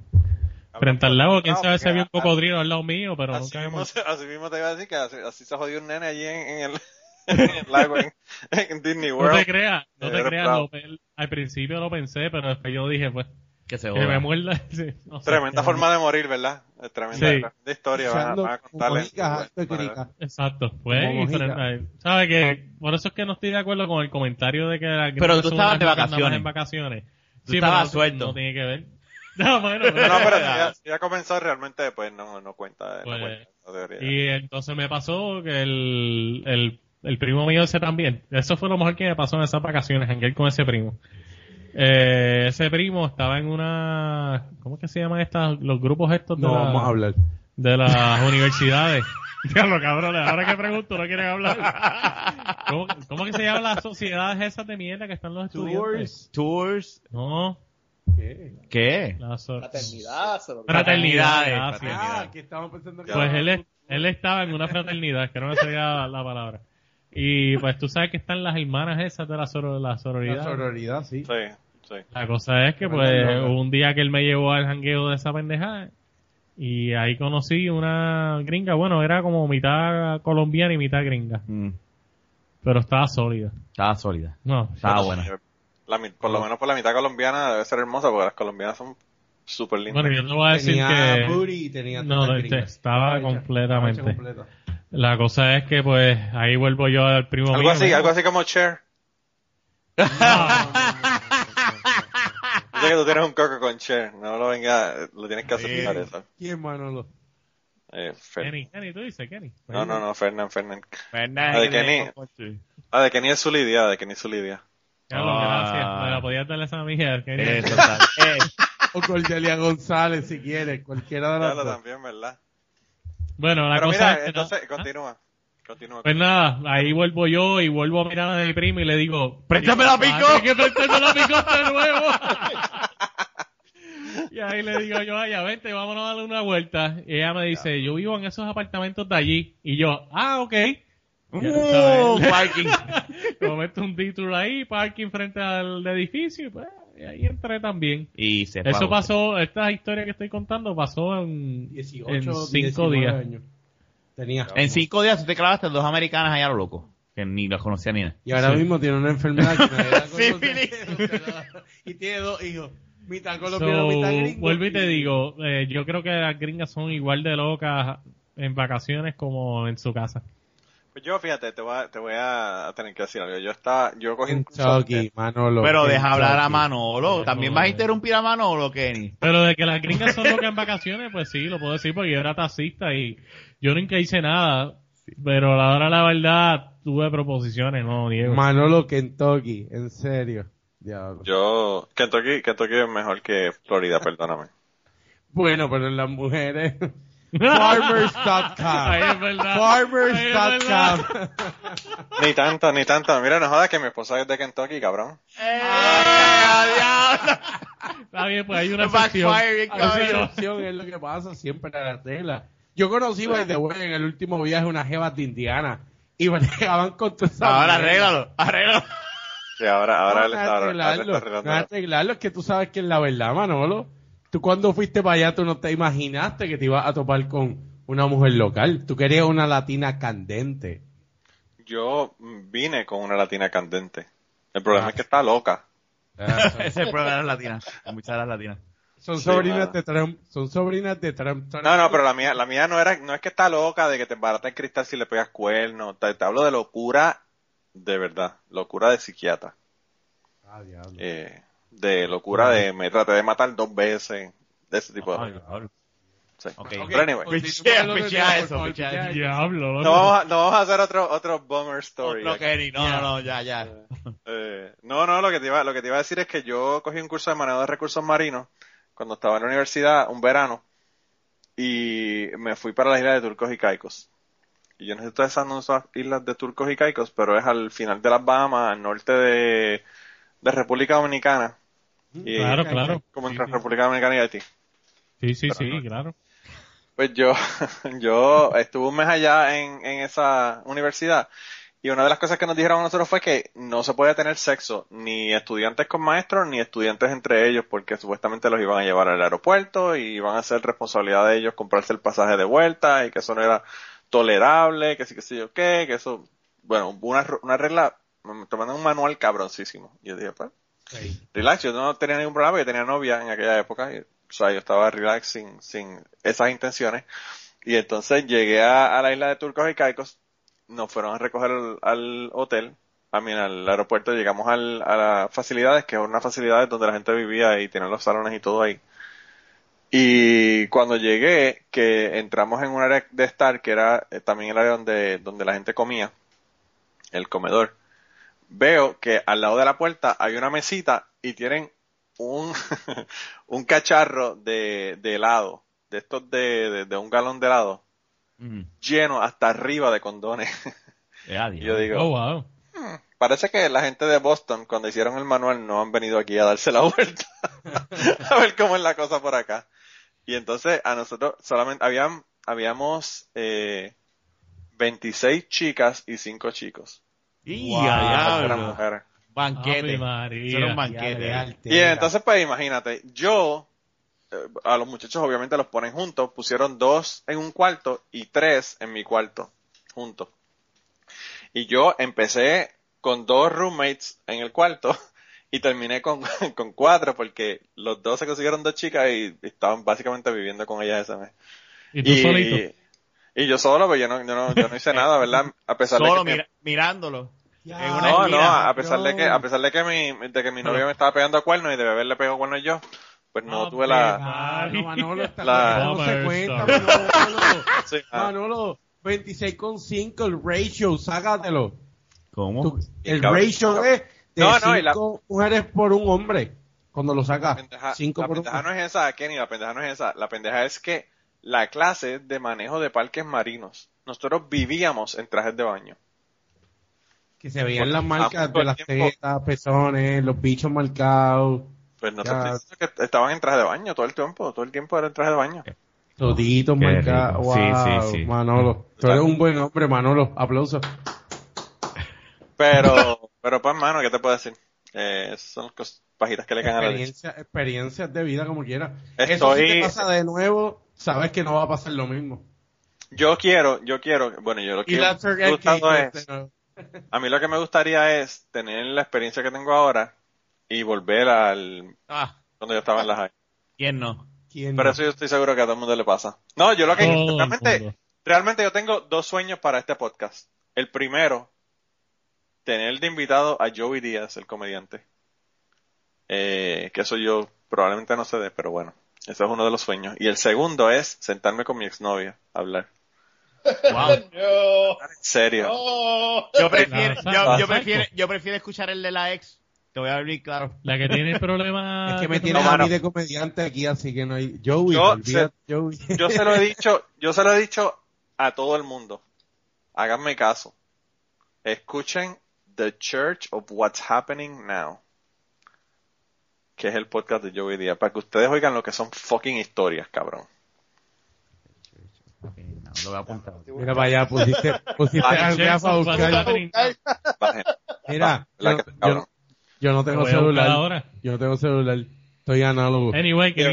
frente al lago, quién No, sabe si había un cocodrilo al lado mío, pero Así nunca mismo, hemos... se- así mismo te iba a decir que así, así se jodió un nene allí en, en el, en el lago en, en Disney No World. te creas, no te creas, lo al principio lo pensé, pero después yo dije, pues, Que se que me joda. muerda. sí, no sé, Tremenda forma de morir, ¿verdad? Es Tremenda, Sí. tremenda historia. Van, a- Echando van a contarle. mojica, alto de Bueno, crica. Exacto, pues, Como y mojica. frente a- ¿sabe que Por eso es que no estoy de acuerdo con el comentario de que la Pero tú estabas de vacaciones. en vacaciones. Tú Sí, estabas pero no- suelto. No tiene que ver. No, bueno, No, no, pero si ya, si ya comenzó realmente, pues no, no cuenta. Pues, no cuenta, no debería. Y entonces me pasó que el, el, el primo mío ese también. Eso fue lo mejor que me pasó en esas vacaciones, janguear con ese primo. Eh, ese primo estaba en una... ¿Cómo es que se llaman estas, los grupos estos de, No la- vamos a hablar. de las universidades? Diablo, cabrones, ahora que pregunto, no quieren hablar. ¿Cómo, ¿Cómo que se llaman las sociedades esas de mierda que están los estudiantes? Tours. No, ¿Qué? ¿Qué? Fraternidad, Fraternidades. Ah, que estamos pensando que... Pues él, es- él estaba en una fraternidad, que no me sabía la, la palabra. Y pues tú sabes que están las hermanas esas de la, la La sororidad. sororidad, sí. Sí, sí. La cosa es que pues un día que él me llevó al jangueo de esa pendejada y ahí conocí una gringa, bueno, era como mitad colombiana y mitad gringa, Mm, pero estaba sólida. estaba sólida. No, Estaba buena. La por lo menos por la mitad colombiana debe ser hermosa, porque las colombianas son súper lindas. bueno, yo te voy a decir tenía que booty y tenía No, no, estaba completamente. completa. la cosa es que pues ahí vuelvo yo al primo algo mío, así, ¿no? algo así como Cher. No, Yo sé que tú tienes un coco con Cher, no lo venga, lo tienes que aceptar eso. ¿Quién, Manolo? Eh, Kenny, Kenny, tú dices Kenny. No, no, no, Fernán, Fernán. Fernández, La de Kenny. Ah, de Kenny es su lidia, de Kenny es su lidia. Carlos, Ah. gracias. Me la podías dar esa amiga. Eso está. Eh, O Cordelia González, si quieres, cualquiera de las Claro, dos. también, ¿verdad? Bueno, la Pero cosa mira, es que entonces, no- continúa. Continúa. Pues nada, ahí vuelvo yo y vuelvo a mirar a mi primo y le digo, ¡Préstame la pico! "Ah, que prestarme la pico de nuevo. y ahí le digo yo, vaya, vente, vámonos a darle una vuelta. Y ella me dice, yo vivo en esos apartamentos de allí. Y yo, ah, ok. Uh, parking. Me meto un detour ahí, parking frente al edificio y pues y ahí entré también. Y se fue Eso pasó, esta historia que estoy contando pasó en, 18, en cinco 19 días. años. Tenía. En cinco días tú te clavaste dos americanas allá a lo loco. Que ni las conocía ni nada. Y ahora Sí. mismo tiene una enfermedad que nadie la conoce. Y tiene dos hijos. Mitad colombiano, So, mitad gringo. vuelvo y te digo, eh, yo creo que las gringas son igual de locas en vacaciones como en su casa. Pues yo, fíjate, te voy a, te voy a tener que decir algo. Yo estaba, yo cogí un Manolo. Pero deja hablar a. Manolo. ¿También vas a interrumpir a Manolo, Kenny? Pero de que las gringas son locas en vacaciones, pues sí, lo puedo decir porque yo era taxista y yo nunca hice nada. Pero a la hora la verdad tuve proposiciones, no, Diego. Manolo Kentucky, en serio. Diablo. Yo, Kentucky, Kentucky es mejor que Florida, perdóname. Bueno, pero en las mujeres. Farmers.com. Farmers.com. Ni tanto, ni tanto. Mira, no jodas que mi esposa es de Kentucky, cabrón. Está bien, pues hay una Hay una excepción es lo que pasa siempre en la tela. Yo conocí, by the way, en el último viaje unas jevas de Indiana. Y me llegaban con esa Ahora arréglalo, arréglalo. Sí, ahora, ahora No, no está, ahora él está arreglarlo, arreglando. no arreglarlo, es que tú sabes que es la verdad, Manolo. Tú cuando fuiste para allá, tú no te imaginaste que te ibas a topar con una mujer local. Tú querías una latina candente. Yo vine con una latina candente. El problema es que está loca. Ese es el problema de las latinas. Muchas de las latinas. Son Sí, sobrinas de Trump. Son sobrinas de Trump. No, no, pero la mía, la mía no era, no es que está loca de que te barata el cristal si le pegas cuernos. Te, te hablo de locura de verdad, locura de psiquiatra. Ah, diablo. Eh, de locura de me traté de matar dos veces, de ese tipo de cosas. Sí. Ok. Pero anyway, Pichea, pichea eso, pichea. Diablo, no vamos, a, no vamos a hacer otro, otro bummer story. Otro aquí. Kenny. No, no, no, ya, ya. Eh, no, no, lo que te iba, lo que te iba a decir es que yo cogí un curso de manejo de recursos marinos cuando estaba en la universidad, un verano, y me fui para la isla de Turcos y Caicos. Y yo no sé si ustedes saben las islas de Turcos y Caicos, pero es al final de las Bahamas, al norte de, de República Dominicana. Y, Claro, claro. Como entre sí. República Dominicana y Haití. Sí, sí, Pero sí, no. claro. Pues yo, yo estuve un mes allá en, en esa universidad Y una de las cosas que nos dijeron a nosotros fue que no se puede tener sexo, ni estudiantes con maestros, ni estudiantes entre ellos, porque supuestamente los iban a llevar al aeropuerto y iban a ser responsabilidad de ellos comprarse el pasaje de vuelta y que eso no era tolerable, que sí, que sí, yo qué, que eso, bueno, una, una regla, me tomaron un manual cabroncísimo. Y yo dije, pues, relax, yo no tenía ningún problema, porque tenía novia en aquella época, y, o sea, yo estaba relax sin, sin esas intenciones. Y entonces llegué a, la isla de Turcos y Caicos, nos fueron a recoger al, hotel, a mí al aeropuerto, llegamos al, a las facilidades, que es una facilidad donde la gente vivía y tienen los salones y todo ahí. Y cuando llegué, que entramos en un área de estar, que era eh, también el área donde, donde la gente comía, el comedor, veo que al lado de la puerta hay una mesita y tienen un, un cacharro de, de helado, de estos de, de, de un galón de helado, Mm. lleno hasta arriba de condones. Yo digo, Oh, wow. parece que la gente de Boston, cuando hicieron el manual, no han venido aquí a darse la vuelta. a ver cómo es la cosa por acá. Y entonces a nosotros solamente habían, habíamos eh, 26 chicas y 5 chicos. Y Wow. a. Banquete. Eso era un banquete. Y entonces pues imagínate, yo, eh, a los muchachos obviamente los ponen juntos, pusieron dos en un cuarto y tres en mi cuarto, juntos. Y yo empecé con dos roommates en el cuarto y terminé con, con cuatro porque los dos se consiguieron dos chicas y estaban básicamente viviendo con ellas ese mes. Y tú solito. y yo solo, pero yo no, yo no, yo no hice nada, ¿verdad? A pesar Solo de que... mira- mirándolo. En una No, no, a pesar de que, a pesar de que mi, de que mi novia me estaba pegando a cuernos y de beber le pegó cuernos yo, pues no Ave tuve la, Ah, no, Manolo está La- no se cuenta. Manolo. sí, ah, Manolo, 26,5 el ratio, sácatelo. ¿Cómo? Tú- el cabrón. ratio es de No, no, y la- 5 mujeres por un hombre. Cuando lo la sacas, pendeja, 5 la por un pendeja no es esa, Kenny, la pendeja no es esa, la pendeja es que la clase de manejo de parques marinos. Nosotros vivíamos en trajes de baño. Que se veían las marcas de las tiempo. tetas, pezones, los bichos marcados, Pues no te Ya. diciendo que estaban en traje de baño todo el tiempo, todo el tiempo era en traje de baño. toditos marcados. rico. Sí, Wow, sí, sí. Manolo, tú eres un buen hombre, Manolo. Aplausos. Pero, pero pues mano, ¿qué te puedo decir? Eh, esas son las cosas pajitas que le caen a la leche. Experiencia, experiencias de vida como quieras. Eso Estoy- si te pasa de nuevo, sabes que no va a pasar lo mismo. Yo quiero, yo quiero, bueno, yo lo Y que la es, este. A mí lo que me gustaría es tener la experiencia que tengo ahora y volver al, Ah, cuando yo estaba en la high. ¿quién no? ¿Quién Pero no? eso yo estoy seguro que a todo el mundo le pasa. No, yo lo que, Todo realmente, realmente yo tengo dos sueños para este podcast. El primero, tener de invitado a Joey Díaz, el comediante. Eh, que eso yo probablemente no se dé, pero bueno, ese es uno de los sueños. Y el segundo es sentarme con mi exnovia a hablar. Wow. No, En serio. no. Yo prefiero, yo, prefiero, yo prefiero escuchar el de la ex. Te voy a abrir claro. La que tiene el problema. Es que me tienes No, a mí de comediante aquí, así que no hay... Joey, Yo Joey. Yo se lo he dicho, yo se lo he dicho a todo el mundo. Háganme caso. Escuchen The Church of What's Happening Now. Que es el podcast de Joey Díaz. Para que ustedes oigan lo que son fucking historias, cabrón. Lo voy a apuntar. Mira para allá, pusiste, pusiste Ay, a buscar. Mira, yo, yo- yo no Te tengo celular. ahora. Yo no tengo celular. Estoy análogo. Anyway, que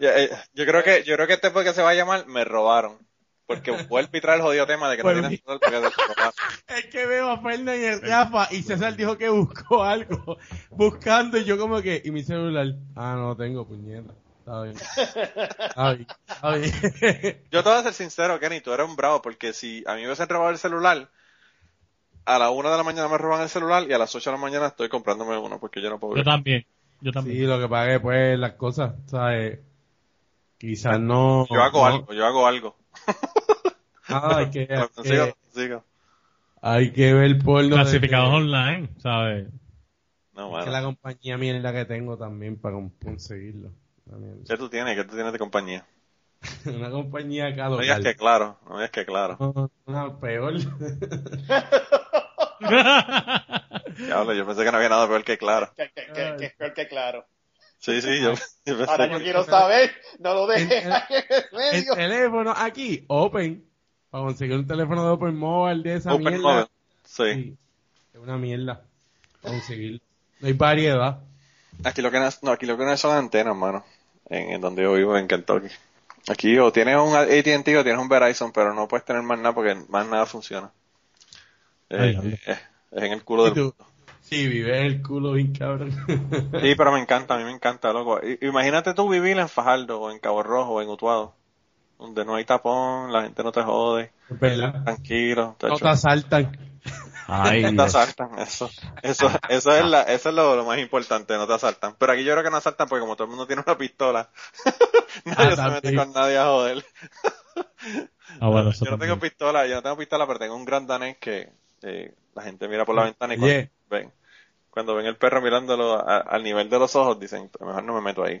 yo, eh, yo creo que, yo creo que este podcast se va a llamar Me robaron. Porque vuelve y trae el jodido tema de que no tienen celular porque se. Es que veo a Fernan y el Rafa y César dijo que buscó algo. Buscando y yo como que... Y mi celular. Ah, no tengo, puñeta. Está bien. Está bien. Está bien. Yo te voy a ser sincero, Kenny, tú eres un bravo, porque si a mí me hubiesen robado el celular, a la una de la mañana me roban el celular y a las ocho de la mañana estoy comprándome uno porque yo no puedo Yo también. Yo también. Sí, lo que pagué, pues, las cosas, ¿sabes? Quizás no... Yo hago no- algo, yo hago algo. Ah, hay que, hay consigo, que, lo consigo. hay que ver porno. Clasificados online, ¿sabes? No, que mano. la compañía mierda que tengo también para con- conseguirlo. ¿Qué tú tienes? ¿Qué tú tienes de compañía? Una compañía acá No digas local. que claro, no digas que claro. No, no, peor. Diablo, yo pensé que no había nada peor que claro. Que, que, que, que es peor que claro. Sí, sí, yo, yo pensé Ahora que... yo quiero saber, no lo dejes En- ahí en el teléfono aquí, open. Para conseguir un teléfono de Open Mobile de esa Open mierda. Mobile. Sí. Sí, es una mierda. Conseguir. No hay variedad. Aquí lo que no, no, aquí lo que no son antenas, mano. En, en donde yo vivo, en Kentucky. Aquí o tienes un AT&T o tienes un Verizon, pero no puedes tener más nada porque más nada funciona. Eh, Ay, eh, es en el culo ¿Y del mundo. Sí, vive el culo bien cabrón. Sí, pero me encanta, a mí me encanta, loco. I- Imagínate tú vivir en Fajardo, o en Cabo Rojo, o en Utuado, donde no hay tapón, la gente no te jode, ¿Verdad? tranquilo. No te asaltan. Ay, No te asaltan, eso, eso, eso es la, eso es lo, lo más importante, no te asaltan. Pero aquí yo creo que no asaltan porque como todo el mundo tiene una pistola, nadie Ah, se mete con nadie a joder. Ah, bueno, yo no tengo pistola, yo no tengo pistola, pero tengo un gran danés que eh, la gente mira por la ventana y cuando ven, cuando ven el perro mirándolo a- al nivel de los ojos, dicen, mejor no me meto ahí.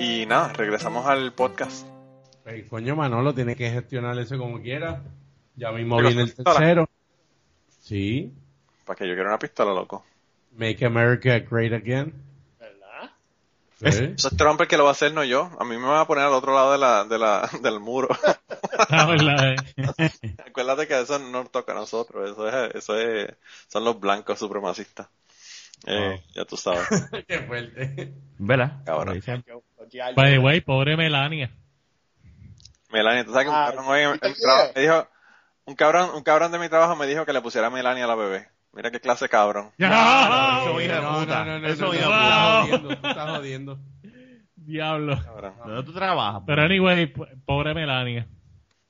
y nada, regresamos al podcast. Ey, coño, Manolo tiene que gestionar eso como quiera. Ya mismo viene el pistola. tercero. Sí. Para que yo quiera una pistola, loco. Make America Great Again. ¿Verdad? Sí. Eso es Trump el que lo va a hacer, no yo. A mí me va a poner al otro lado de la, de la, del muro. Ah. Acuérdate que eso no nos toca a nosotros. Eso es, eso es, son los blancos supremacistas. Eh, Ya tú sabes. Qué fuerte. ¿Verdad? Cabrón. By the way, pobre Melania. Melania, tú sabes que un Ah, cabrón hoy me dijo, un cabrón, un cabrón de mi trabajo me dijo que le pusiera Melania a la bebé. Mira qué clase de cabrón. ¡Ya! Eso, hijo de No, puta. no, no, no, Eso, no, no, puta. tú estás jodiendo, tú estás jodiendo. Diablo. Cabrón. ¿Dónde tú trabajas? Pero anyway, po- pobre Melania.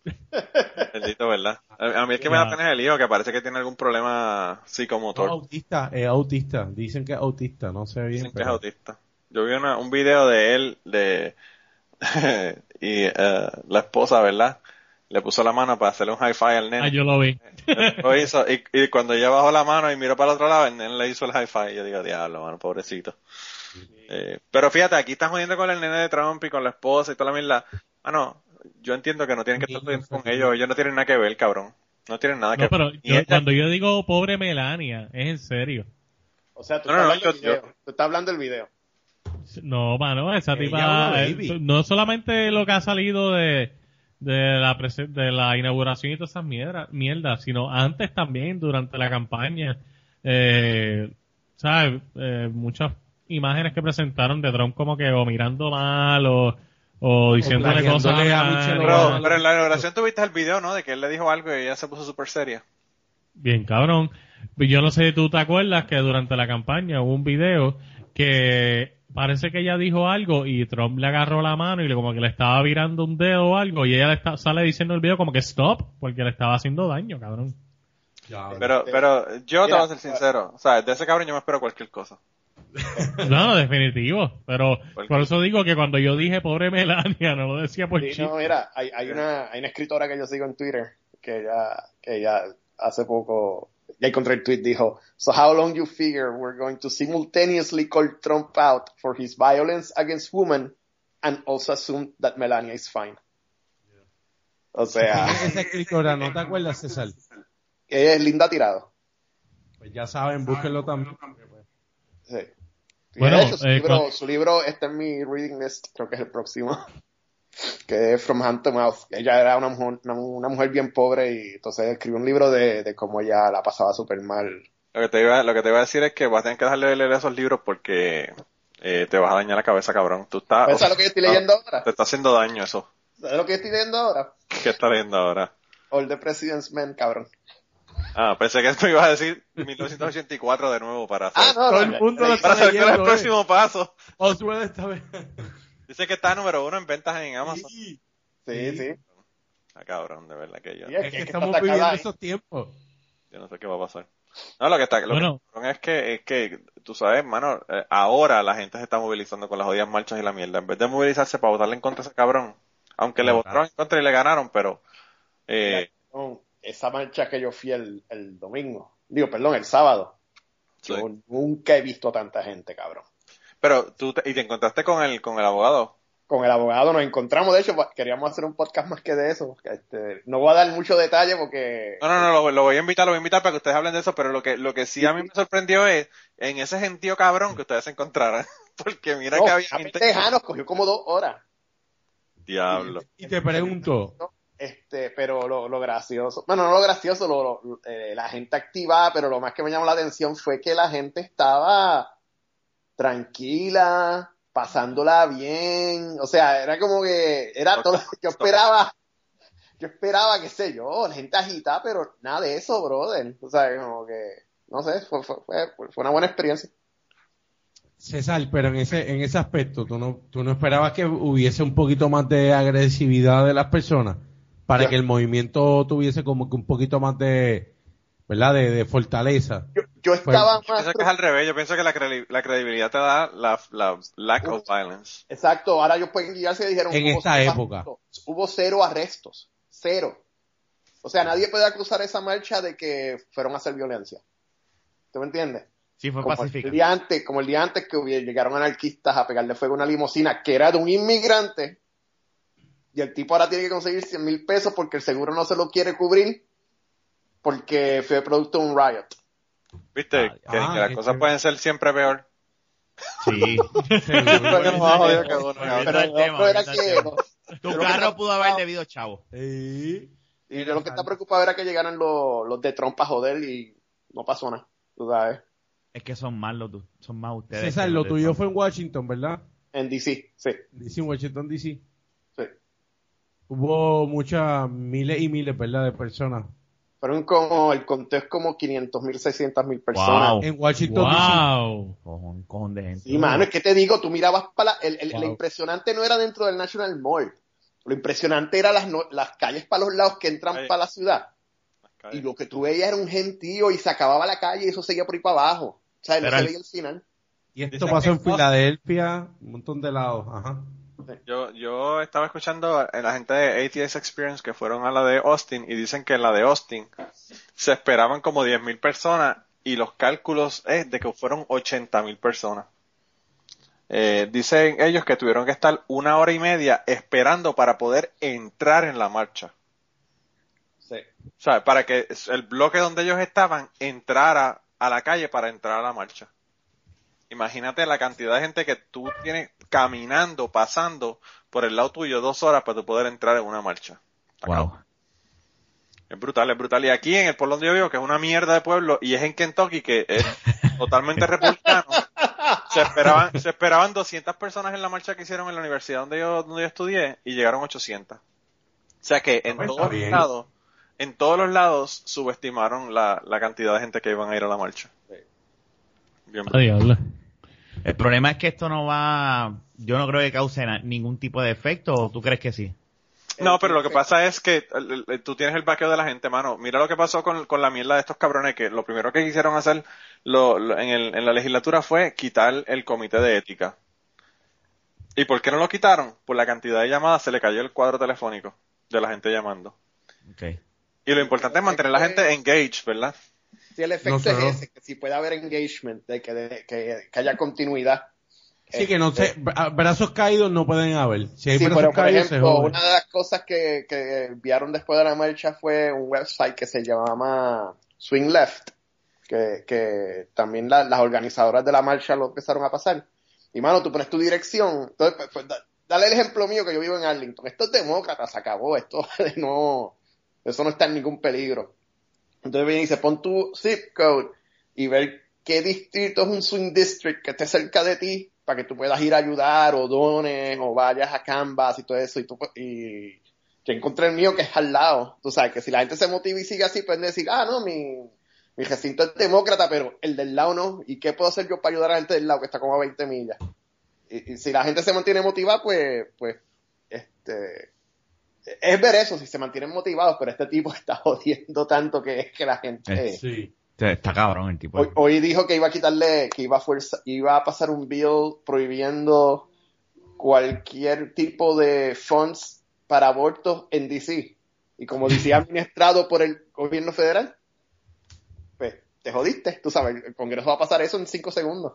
Bendito, ¿verdad? A mí es que me da pena el hijo, que parece que tiene algún problema No, psicomotor. autista, es autista. Dicen que es autista, no sé bien. Dicen que es pero- autista. Yo vi una- un video de él, de, y eh, la esposa, ¿verdad? Le puso la mano para hacerle un hi-fi al Ah, nene. yo lo vi. Lo hizo, y, y cuando ella bajó la mano y miró para el otro lado, el nene le hizo el hi-fi. Y yo digo, diablo, mano, pobrecito. Eh, pero fíjate, aquí están jodiendo con el nene de Trump y con la esposa y toda la mierda. Ah, no, yo entiendo que no tienen que estar jodiendo con ellos. Ellos no tienen nada que ver, cabrón. No tienen nada que No, pero ver. Yo- ella- cuando yo digo pobre Melania, es en serio. O sea, tú No, estás no, hablando yo- del video. Tú estás hablando del video. No, mano, esa Ella tipa, eh, no solamente lo que ha salido de, de la prese- de la inauguración y todas esas mierdas, mierdas, sino antes también, durante la campaña, eh, ¿sabes? Eh, muchas imágenes que presentaron de Trump como que o mirando mal o, o diciéndole cosas a pero, pero en la inauguración tuviste el video, ¿no? De que él le dijo algo y ella se puso súper seria. Bien, cabrón. Yo no sé si tú te acuerdas que durante la campaña hubo un video que parece que ella dijo algo y Trump le agarró la mano y le como que le estaba virando un dedo o algo y ella le está- sale diciendo en el video como que stop porque le estaba haciendo daño, cabrón. Ya, Pero, pero yo te voy a ser sincero. O sea, de ese cabrón yo me espero cualquier cosa. No, definitivo. Pero ¿Por eso digo que cuando yo dije pobre Melania, no lo decía por Sí, chiste. no, mira, hay, hay, una, hay una escritora que yo sigo en Twitter que ella, que ella hace poco, ya encontré el tweet, dijo, So how long you figure we're going to simultaneously call Trump out for his violence against women and also assume that Melania is fine? O sea, Esa escritora, ¿no te acuerdas, César? ella es Linda Tirado. Pues ya saben, búsquenlo también. Sí. Y Bueno, hecho, su, eh, libro, con- su libro está en mi reading list, creo que es el próximo, que es From Hand to Mouth. Ella era una mujer, una, una mujer bien pobre y entonces escribió un libro de, de cómo ella la pasaba súper mal. Lo que, te iba, lo que te iba a decir es que vas a tener que dejarle de leer esos libros porque eh, te vas a dañar la cabeza, cabrón. Tú estás, ¿Sabes lo que yo estoy leyendo ahora? te está haciendo daño eso. ¿Sabes lo que yo estoy leyendo ahora? ¿Qué estás leyendo ahora? All the President's Men, cabrón. Ah, pensé que esto ibas a decir 1984 de nuevo para hacer, Ah, no, Todo no, el mundo lo no, está para hacer el eh. próximo paso. Oswald esta vez. Dice que está número uno en ventas en Amazon. Sí. Sí, sí. Ah, cabrón, de verdad que yo, Sí, Es es que que estamos viviendo atacada, esos tiempos. yo no sé qué va a pasar. No, lo que está, lo Bueno. que es que, es que, tú sabes, mano, eh, ahora la gente se está movilizando con las jodidas marchas y la mierda. En vez de movilizarse para votarle en contra a ese cabrón, aunque le votaron en contra y le ganaron, pero, eh, esa marcha que yo fui el, el domingo, digo, perdón, el sábado, sí. yo nunca he visto tanta gente, cabrón. Pero tú, te, y te encontraste con el, con el abogado. Con el abogado nos encontramos, de hecho, queríamos hacer un podcast más que de eso. Este, no voy a dar mucho detalle porque... No, no, no, lo, lo voy a invitar, lo voy a invitar para que ustedes hablen de eso, pero lo que, lo que sí a mí me sorprendió es en ese gentío cabrón que ustedes se encontraran. Porque mira No, que había gente. nos cogió como dos horas. Diablo. Y te pregunto, Este, pero lo, lo gracioso, bueno, no lo gracioso, lo, lo- eh, la gente activada, pero lo más que me llamó la atención fue que la gente estaba tranquila, pasándola bien, o sea, era como que, era todo, yo esperaba, yo esperaba, qué sé yo, la gente agitada, pero nada de eso, brother, o sea, como que, no sé, fue, fue, fue, fue una buena experiencia. César, pero en ese, en ese aspecto, ¿tú no, ¿tú no esperabas que hubiese un poquito más de agresividad de las personas? Para que el movimiento tuviese como que un poquito más de, ¿verdad? De, de fortaleza. Yo, yo estaba Yo más pienso que es al revés, yo pienso que la, credi- la credibilidad te da la, la lack of violence. Exacto, ahora ellos pueden guiarse y dijeron En hubo esta cero época. arrestos. Hubo cero arrestos, cero. O sea, nadie puede acusar esa marcha de que fueron a hacer violencia. ¿Tú me entiendes? Sí, fue Como pacífica. el día antes, como el día antes que hubiera- llegaron anarquistas a pegarle fuego a una limusina que era de un inmigrante y el tipo ahora tiene que conseguir 100 mil pesos porque el seguro no se lo quiere cubrir porque fue producto de un riot. ¿Viste? Ah, que, ah, que las qué cosas pueden ser siempre peor. Sí. Pero Tu carro pudo haber debido chavo. Sí. Y yo lo que está preocupado era que llegaran los, los de Trump a joder y no pasó nada. Tú sabes. Es que son más los son más ustedes. César, lo tuyo fue en Washington, ¿verdad? En DC, sí, DC, en Washington, DC. sí. Hubo muchas, miles y miles, ¿verdad? De personas. Fueron como, el conteo es como 500 mil, 600 mil personas. Wow. En Washington, DC. Wow. Cojón, cojón de gente. Y mano, es que te digo, tú mirabas para la, el, el- Wow. lo impresionante no era dentro del National Mall. Lo impresionante era las, no- las calles para los lados que entran Ay. para la ciudad. Y lo que tú veías era un gentío y se acababa la calle y eso seguía por ahí para abajo. O sea, no se el- veía el final. Y esto pasó en Filadelfia, un montón de lados. Ajá. Yo, yo estaba escuchando a la gente de ATS Experience que fueron a la de Austin y dicen que en la de Austin se esperaban como 10.000 personas y los cálculos es de que fueron 80.000 personas. Eh, dicen ellos que tuvieron que estar una hora y media esperando para poder entrar en la marcha. Sí. O sea, para que el bloque donde ellos estaban entrara a la calle para entrar a la marcha. Imagínate la cantidad de gente que tú tienes caminando, pasando por el lado tuyo dos horas para tú poder entrar en una marcha. Wow. Es brutal, es brutal. Y aquí en el pueblo donde yo vivo, que es una mierda de pueblo, y es en Kentucky, que es totalmente republicano, se esperaban, se esperaban 200 personas en la marcha que hicieron en la universidad donde yo, donde yo estudié, y llegaron 800. O sea que en pues, todos los lados, en todos los lados subestimaron la, la cantidad de gente que iban a ir a la marcha. Bien brutal. El problema es que esto no va, yo no creo que cause ningún tipo de efecto, ¿o tú crees que sí? No, pero lo que pasa es que el- el- tú tienes el vaqueo de la gente, mano. Mira lo que pasó con, con la mierda de estos cabrones, que lo primero que quisieron hacer lo- lo- en, el- en la legislatura fue quitar el comité de ética. ¿Y por qué no lo quitaron? Por la cantidad de llamadas se le cayó el cuadro telefónico de la gente llamando. Okay. Y lo importante es mantener a la gente engaged, ¿verdad? Sí, el efecto No sé, es no. ese, que si puede haber engagement, de que, de- que, que haya continuidad. Sí, que no sé, bra- brazos caídos no pueden haber. Si hay Sí, brazos pero por caídos, ejemplo, una de las cosas que, que enviaron después de la marcha fue un website que se llamaba Swing Left, que, que también la- las organizadoras de la marcha lo empezaron a pasar. Y mano, tú pones tu dirección, entonces, pues, pues, da- dale el ejemplo mío que yo vivo en Arlington. Esto es demócrata, se acabó, esto no, eso no está en ningún peligro. Entonces viene y dice, pon tu zip code y ver qué distrito es un swing district que esté cerca de ti para que tú puedas ir a ayudar o dones o vayas a Canvas y todo eso y tú y yo encontré el mío que es al lado. Tú sabes que si la gente se motiva y sigue así, pueden decir, ah, no, mi, mi recinto es demócrata, pero el del lado no. ¿Y qué puedo hacer yo para ayudar a la gente del lado que está como a 20 millas? Y, y si la gente se mantiene motivada, pues, pues, este, es ver eso, si se mantienen motivados, pero este tipo está jodiendo tanto que es que la gente... Eh, Sí. Está cabrón el tipo. Hoy, hoy dijo que iba a quitarle, que iba a fuerza, iba a pasar un bill prohibiendo cualquier tipo de funds para abortos en DC. Y como DC administrado por el gobierno federal, pues te jodiste, tú sabes, el Congreso va a pasar eso en cinco segundos.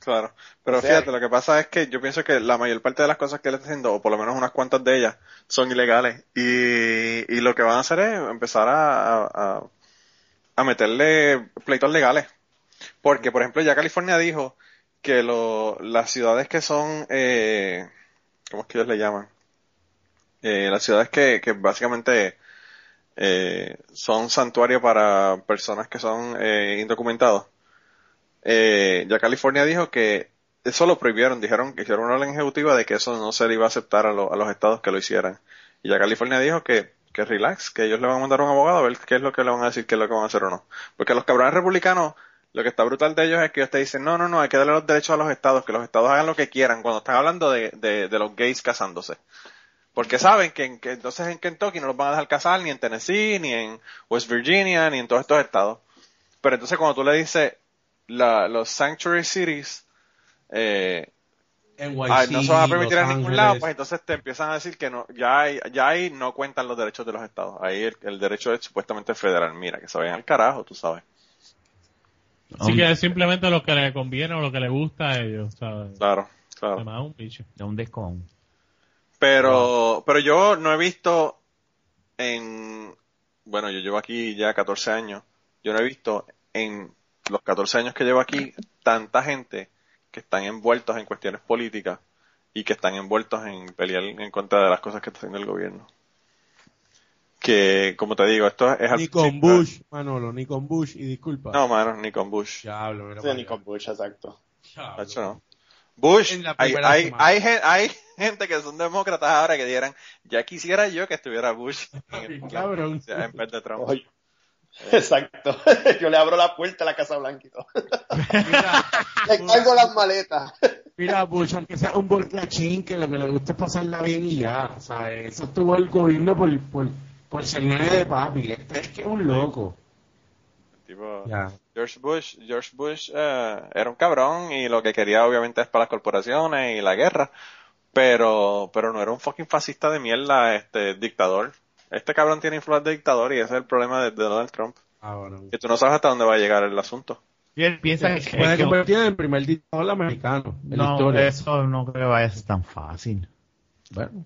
Claro, pero O sea, fíjate, lo que pasa es que yo pienso que la mayor parte de las cosas que él está haciendo, o por lo menos unas cuantas de ellas, son ilegales. Y, y lo que van a hacer es empezar a, a, a meterle pleitos legales. Porque, por ejemplo, ya California dijo que lo, las ciudades que son, eh, ¿cómo es que ellos le llaman? Eh, las ciudades que, que básicamente eh, son santuarios para personas que son eh, indocumentados. Eh, ya California dijo que eso lo prohibieron, dijeron que hicieron una orden ejecutiva de que eso no se le iba a aceptar a, lo- a los estados que lo hicieran. Y ya California dijo que, que relax, que ellos le van a mandar a un abogado a ver qué es lo que le van a decir, qué es lo que van a hacer o no. Porque los cabrones republicanos, lo que está brutal de ellos es que ellos te dicen, no, no, no, hay que darle los derechos a los estados, que los estados hagan lo que quieran, cuando están hablando de, de, de los gays casándose. Porque saben que, en- que entonces en Kentucky no los van a dejar casar, ni en Tennessee, ni en West Virginia, ni en todos estos estados. Pero entonces cuando tú le dices la, los sanctuary cities, eh, NYC, ah, no se van a permitir en ningún lado, pues entonces te empiezan a decir que no, ya hay, ya ahí no cuentan los derechos de los estados. Ahí el, el derecho es supuestamente federal. Mira, que se vayan al carajo, tú sabes. Así que es simplemente lo que le conviene o lo que le gusta a ellos, ¿sabes? Claro, claro. Además, un bicho. Es un descon. Pero, pero yo no he visto en, bueno, yo llevo aquí ya 14 años, yo no he visto en los 14 años que llevo aquí tanta gente que están envueltos en cuestiones políticas y que están envueltos en pelear en contra de las cosas que está haciendo el gobierno. Que, como te digo, esto es al Ni con Bush, Manolo, ni con Bush, y disculpa. No, mano, ni con Bush. Diablo, mira Sí, ni con Bush, exacto. Tacho, no. Bush, hay, hay, hay, gen- hay gente que son demócratas ahora que dieran, ya quisiera yo que estuviera Bush en, el- en vez de Trump. Oye, Exacto. Yo le abro la puerta a la Casa Blanca y todo. Mira, Le cargo las maletas. mira, Bush, aunque sea un borrachín, que lo que le gusta es pasarla bien y ya, ¿sabes? Eso estuvo el gobierno por, por, por ser de papi. Este es que es un loco. Tipo. George Bush, George Bush eh, era un cabrón y lo que quería obviamente es para las corporaciones y la guerra, pero, pero no era un fucking fascista de mierda, este dictador. Este cabrón tiene influencia de dictador y ese es el problema de, de Donald Trump. Ah, bueno. Que tú no sabes hasta dónde va a llegar el asunto. Y él piensa que, Se puede que- convertir en el primer dictador americano la no, eso no creo que vaya a ser tan fácil. Bueno,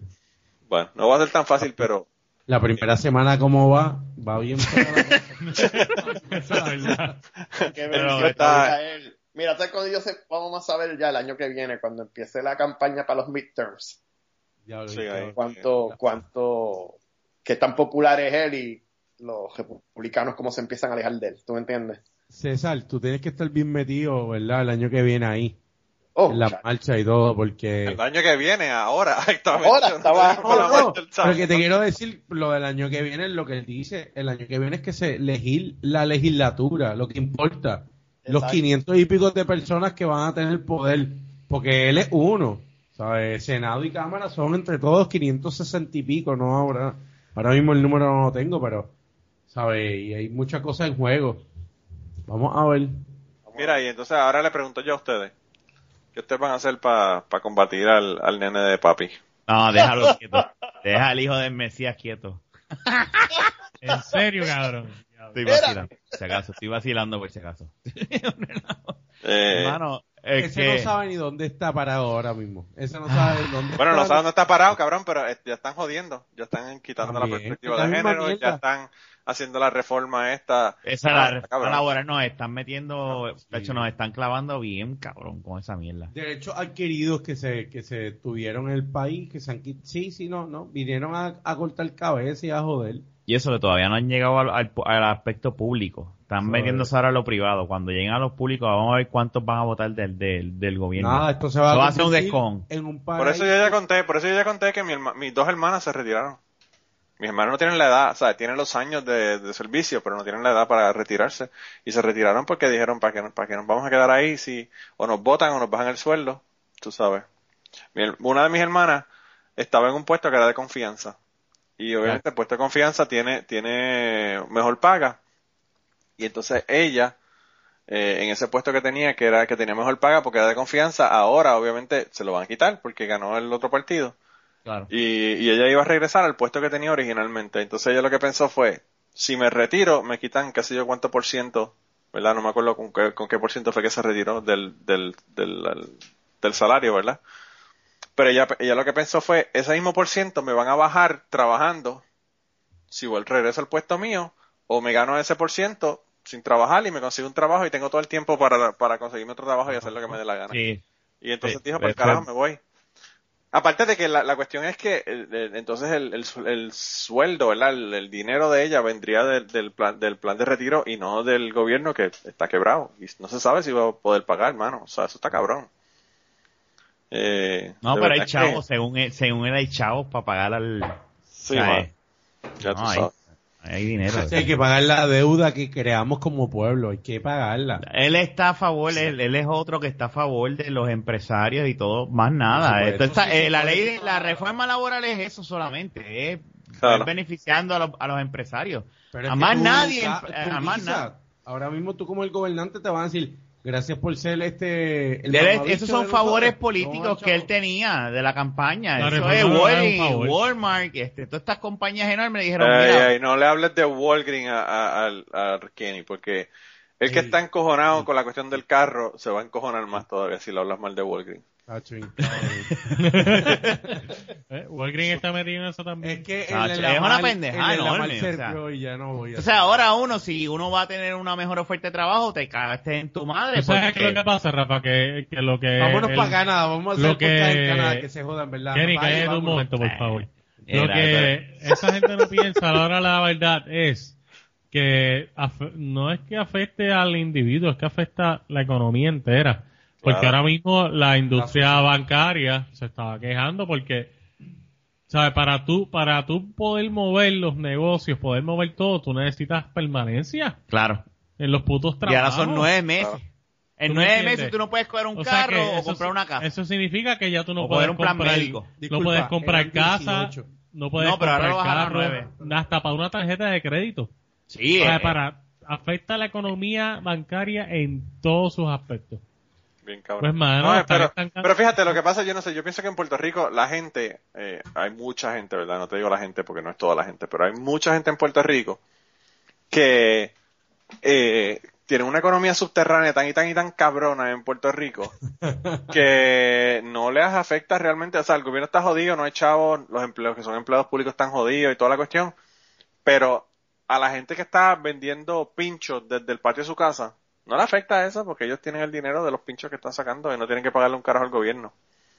Bueno, no va a ser tan fácil, pero la primera semana, ¿cómo va? Va bien. Esa es la verdad. Qué Pero bendición está- para él. Mira, ¿sabes cuando yo sé? Vamos a saber ya el año que viene, cuando empiece la campaña para los midterms. Diablo, Sí. Cuánto, cuánto, qué tan popular es él y los republicanos cómo se empiezan a alejar de él. ¿Tú me entiendes? César, tú tienes que estar bien metido, ¿verdad? El año que viene ahí. Oh, en la cha- marcha y todo, porque... el año que viene, ahora, actualmente. Ahora, estaba- No, no, pero que te quiero decir, lo del año que viene, lo que él dice, el año que viene es que se elegir la legislatura, lo que importa. Los Exacto. 500 y pico de personas que van a tener poder, porque él es uno, ¿sabes? Senado y Cámara son entre todos 560 y pico, no ahora. Ahora mismo el número no lo tengo, pero, ¿sabes? Y hay muchas cosas en juego. Vamos a ver. Mira, y entonces ahora le pregunto yo a ustedes. ¿Qué ustedes van a hacer para combatir al, al nene de papi? No, déjalo quieto. Deja al hijo del Mesías quieto. En serio, cabrón. Estoy vacilando, por si acaso. Estoy vacilando por si acaso. Eh, Hermano, es Ese que... no sabe ni dónde está parado ahora mismo. Ese no sabe dónde Bueno, no está. sabe dónde está parado, cabrón, pero eh, ya están jodiendo. Ya están quitando la perspectiva de género, mierda. ya están haciendo la reforma esta. Esa Ah, la reforma cabrón. laboral nos están metiendo, Sí. de hecho nos están clavando bien cabrón con esa mierda. derechos adquiridos que se que se tuvieron en el país que se han quit- sí sí no no vinieron a, a cortar cabeza y a joder Y eso que todavía no han llegado al, al- al aspecto público. Están Joder. metiéndose ahora a lo privado. Cuando lleguen a los públicos vamos a ver cuántos van a votar del, del, del gobierno. nada esto se va a va a ser un descon. en un Por eso yo ya conté, por eso yo ya conté que mi herma- mis dos hermanas se retiraron. Mis hermanos no tienen la edad, o sea, tienen los años de, de servicio, pero no tienen la edad para retirarse. Y se retiraron porque dijeron, ¿para qué, para qué nos vamos a quedar ahí si o nos votan o nos bajan el sueldo? Tú sabes. Mi una de mis hermanas estaba en un puesto que era de confianza. Y obviamente el puesto de confianza tiene, tiene mejor paga. Y entonces ella, eh, en ese puesto que tenía, que era que tenía mejor paga porque era de confianza, ahora obviamente se lo van a quitar porque ganó el otro partido. Claro. Y, y ella iba a regresar al puesto que tenía originalmente. Entonces ella lo que pensó fue, si me retiro, me quitan qué sé yo cuánto por ciento, ¿verdad? No me acuerdo con qué, con qué por ciento fue que se retiró del, del, del, del salario, ¿verdad? Pero ella, ella lo que pensó fue, ese mismo por ciento me van a bajar trabajando, si vuelvo regreso al puesto mío, o me gano ese por ciento sin trabajar y me consigo un trabajo y tengo todo el tiempo para, para conseguirme otro trabajo y hacer lo que me dé la gana. Sí. Y entonces Sí, dijo, pues carajo, me voy. Aparte de que la, la cuestión es que el- el- entonces el, el, su- el sueldo, ¿verdad? El, el dinero de ella vendría del, del, plan, del plan de retiro y no del gobierno que está quebrado. Y no se sabe si va a poder pagar, mano. O sea, eso está cabrón. Eh, No, pero hay que- chavos, según él, según él hay chavos para pagar al... Sí, tú hay, sabes. hay dinero. Sí, hay que pagar la deuda que creamos como pueblo, hay que pagarla. Él está a favor, él, él es otro que está a favor de los empresarios y todo, más nada. Por supuesto, Esto está- sí, eh, la ley, de, la reforma laboral es eso solamente, es Claro. es beneficiando a los, a los empresarios. Pero a más nadie, a más nada. Ahora mismo tú como el gobernante te van a decir, gracias por ser este... el esos son favores políticos que él tenía de la campaña. La Eso es Walgreens. Walmart, este, todas estas compañías enormes dijeron, mira, ey, no le hables de Walgreens a, a, al- a Kenny, porque el que Sí. está encojonado con la cuestión del carro se va a encojonar más todavía si le hablas mal de Walgreens. Increíble. Eh, Walgreens está metido en eso también. Es que el es una el Lamar enorme, o sea. Y ya no voy a o sea, ahora uno, si uno va a tener una mejor oferta de trabajo, te cagaste en tu madre. ¿Tú sabes qué es lo que pasa, Rafa? Que, que lo que... Vámonos el- para Canadá, vamos a hacer lo que- en Canadá, que se jodan, ¿verdad? Kenny, cállate un momento, por favor. Lo Era, que esa gente no piensa a la la verdad es que af- no es que afecte al individuo, es que afecta la economía entera. Porque Claro. ahora mismo la industria bancaria se estaba quejando porque, ¿sabes? Para tú, para tú poder mover los negocios, poder mover todo, tú necesitas permanencia Claro. en los putos Y trabajos. ahora son nueve meses. Claro. En ¿Tú me nueve entiendes? meses tú no puedes coger un O sea que carro o comprar una casa. Eso significa que ya tú no O puedes un plan comprar, médico. no puedes comprar casa, 18. no puedes No, pero comprar carro, hasta para una tarjeta de crédito. Sí, O sea, eh, para afecta la economía bancaria en todos sus aspectos. Bien cabrón. Pues, mano, No, pero fíjate, lo que pasa, yo no sé, yo pienso que en Puerto Rico la gente, eh, hay mucha gente, ¿verdad? No te digo la gente porque no es toda la gente, pero hay mucha gente en Puerto Rico que eh, tiene una economía subterránea tan y tan y tan cabrona en Puerto Rico que no les afecta realmente, o sea, el gobierno está jodido, no hay chavos, los empleos que son empleados públicos están jodidos y toda la cuestión, pero a la gente que está vendiendo pinchos desde el patio de su casa, no le afecta eso porque ellos tienen el dinero de los pinchos que están sacando y no tienen que pagarle un carajo al gobierno.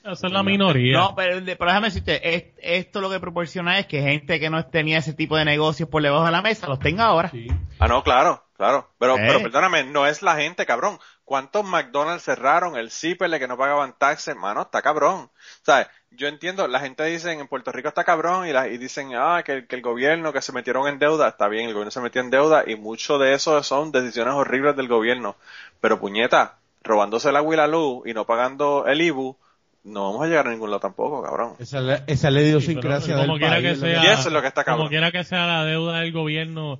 Esa es la minoría. No, pero, pero déjame decirte, es- esto lo que proporciona es que gente que no tenía ese tipo de negocios por debajo de la mesa los tenga ahora. Sí. Ah, no, claro, claro. Pero, Eh. pero perdóname, no es la gente, cabrón. ¿Cuántos McDonald's cerraron? El Zipperle que no pagaban taxes, mano, está cabrón. ¿Sabes? Yo entiendo, la gente dice en Puerto Rico está cabrón y, la- y dicen, ah, que, que el gobierno, que se metieron en deuda, está bien, el gobierno se metió en deuda y mucho de eso son decisiones horribles del gobierno. Pero puñeta, robándose el agua y la luz y no pagando el IBU, no vamos a llegar a ningún lado tampoco, cabrón. Esa es la, esa es la Sí, idiosincrasia como del quiera país. que sea- Y eso es lo que está Como cabrón. quiera que sea la deuda del gobierno,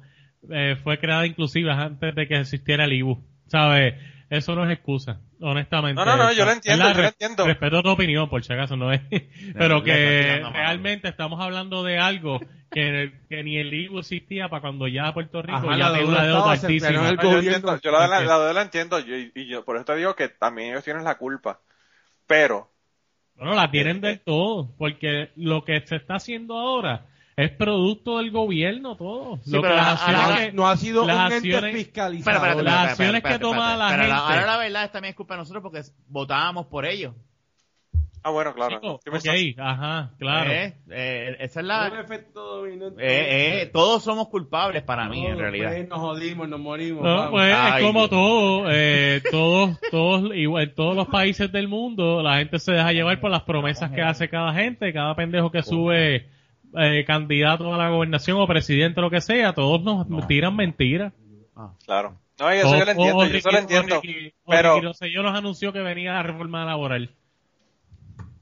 eh, fue creada inclusive antes de que existiera el IBU. ¿Sabes? Eso no es excusa, honestamente. No, no, no, yo lo entiendo, la- yo lo entiendo. Respeto tu opinión, por si acaso, no es. Pero que realmente estamos hablando de algo que, que ni el IBU existía para cuando ya Puerto Rico Ajá, ya tenía deuda una deuda altísima. yo, entiendo, yo la, de la, deuda la entiendo y, y yo por eso te digo que también ellos tienen la culpa. Pero Bueno, la tienen del todo, porque lo que se está haciendo ahora es producto del gobierno todo. Sí, lo que pero las acciones No, que- no ha sido las un ente acciones- fiscalizador. Espera, espérate, Las espérate, acciones espérate, que toma la Pero gente. ahora la verdad es también es culpa de nosotros porque votábamos por ellos. Ah, bueno, claro. Chico, ok, ajá, claro. Eh, eh, esa es Un la... efecto dominó en todo. Eh, eh, todos somos culpables para mí, en realidad. pues, nos jodimos, nos morimos. No, vamos. pues Ay, es como Dios. todo, eh, todos, todos, igual, en todos los países del mundo, la gente se deja llevar por las promesas que hace cada gente, cada pendejo que sube eh, candidato a la gobernación o presidente, lo que sea, todos nos tiran mentiras. Claro. No, y eso yo lo entiendo, yo eso lo entiendo. pero, yo nos anunció que venía la reforma laboral.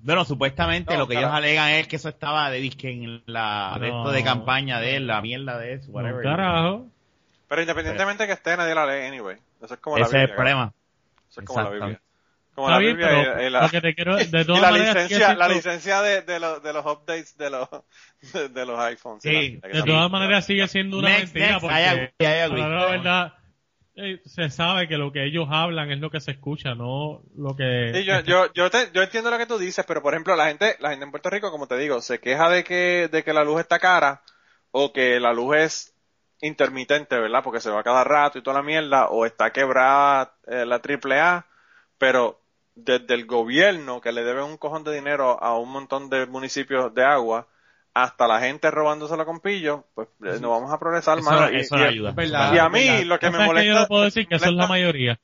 Bueno, supuestamente No, lo que carajo. ellos alegan es que eso estaba de disque en la de esto de No. campaña de él, la mierda de eso, No, whatever. carajo. Pero independientemente que esté, nadie la lee anyway. Eso es como la Ese es Biblia. el problema. Eso es como la. Biblia. Como Está la bien, Biblia pero y, y la, lo que te quiero, de y todas la maneras, sigue licencia, la licencia de, de, los, de los updates de los, de, de los iPhones. Sí, la- de todas maneras sigue siendo una Next, mentira next, porque para la verdad eh, se sabe que lo que ellos hablan es lo que se escucha, no lo que Sí, yo, yo, yo, te- yo entiendo lo que tú dices, pero por ejemplo, la gente, la gente en Puerto Rico, como te digo, se queja de que, de que la luz está cara o que la luz es intermitente, ¿verdad? Porque se va cada rato y toda la mierda, o está quebrada eh, la AAA, pero desde el gobierno que le debe un cojón de dinero a un montón de municipios de agua, hasta la gente robándoselo con pillo, pues eh, no vamos a progresar, Eso. Y- eso y- no ayuda. Verdad. y a mí verdad. lo que me que yo molesta... no puedo decir que eso es la molesta- mayoría.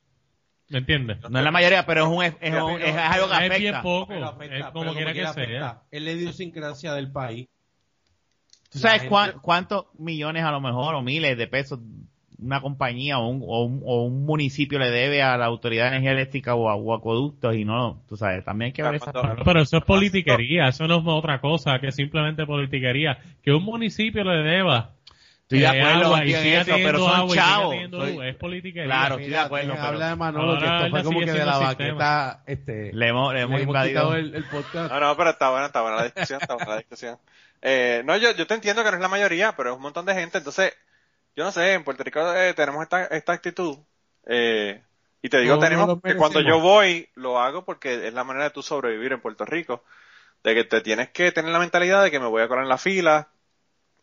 ¿Me entiendes? No es la mayoría, pero es un es, es, un- Pero- es algo que Es bien afecta. poco, afecta, es como quiera que afecta. sea. Es la idiosincrasia del país. ¿Tú sabes gente- cuántos millones a lo mejor o miles de pesos una compañía o un, o un, o un municipio le debe a la autoridad de energía eléctrica o a o acueductos y no, tú sabes, también hay que ver esa. Pero eso es politiquería, eso no es otra cosa que simplemente politiquería. Que un municipio le deba Estoy de eh, acuerdo agua en eso, pero son chavos. Soy- es politiquería. Claro, estoy de acuerdo, pero- habla de Manolo, Ahora que esto fue como que de la baqueta, este, Le hemos, le le hemos invadido. el, el podcast. No, no, pero está buena, está buena la discusión, está buena la discusión. Eh, no, yo, yo te entiendo que no es la mayoría, pero es un montón de gente, entonces, yo no sé, en Puerto Rico eh, tenemos esta, esta actitud, eh, y te digo, No, tenemos que cuando yo voy, lo hago porque es la manera de tú sobrevivir en Puerto Rico, de que te tienes que tener la mentalidad de que me voy a colar en la fila,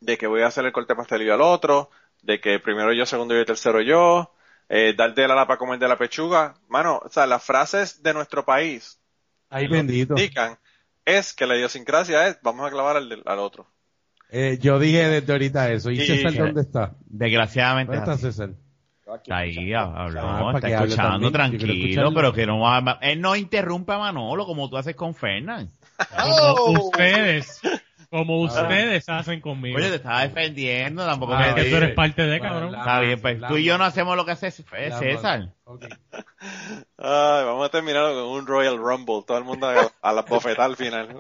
de que voy a hacer el corte pastelillo al otro, de que primero yo, segundo yo y tercero yo, eh, darte la lapa para comer de la pechuga, mano, o sea, las frases de nuestro país Ay, bendito. indican es que la idiosincrasia es vamos a clavar al otro. Eh, yo dije desde ahorita eso. ¿Y Y- César dónde está? Desgraciadamente. ¿Dónde es está así. César? Aquí Está ahí, habló, Ah, está escuchando tranquilo, pero que no va, él no interrumpe a Manolo como tú haces con Fernán. ¡Oh! Ustedes, como ustedes hacen conmigo. Oye, te estaba defendiendo, tampoco Ah, me que tú eres parte de, Bueno, cabrón. Está bien, pues tú y yo no hacemos lo que hace César. Ok. Ay, vamos a terminar con un Royal Rumble, todo el mundo a, a la bofetada al final.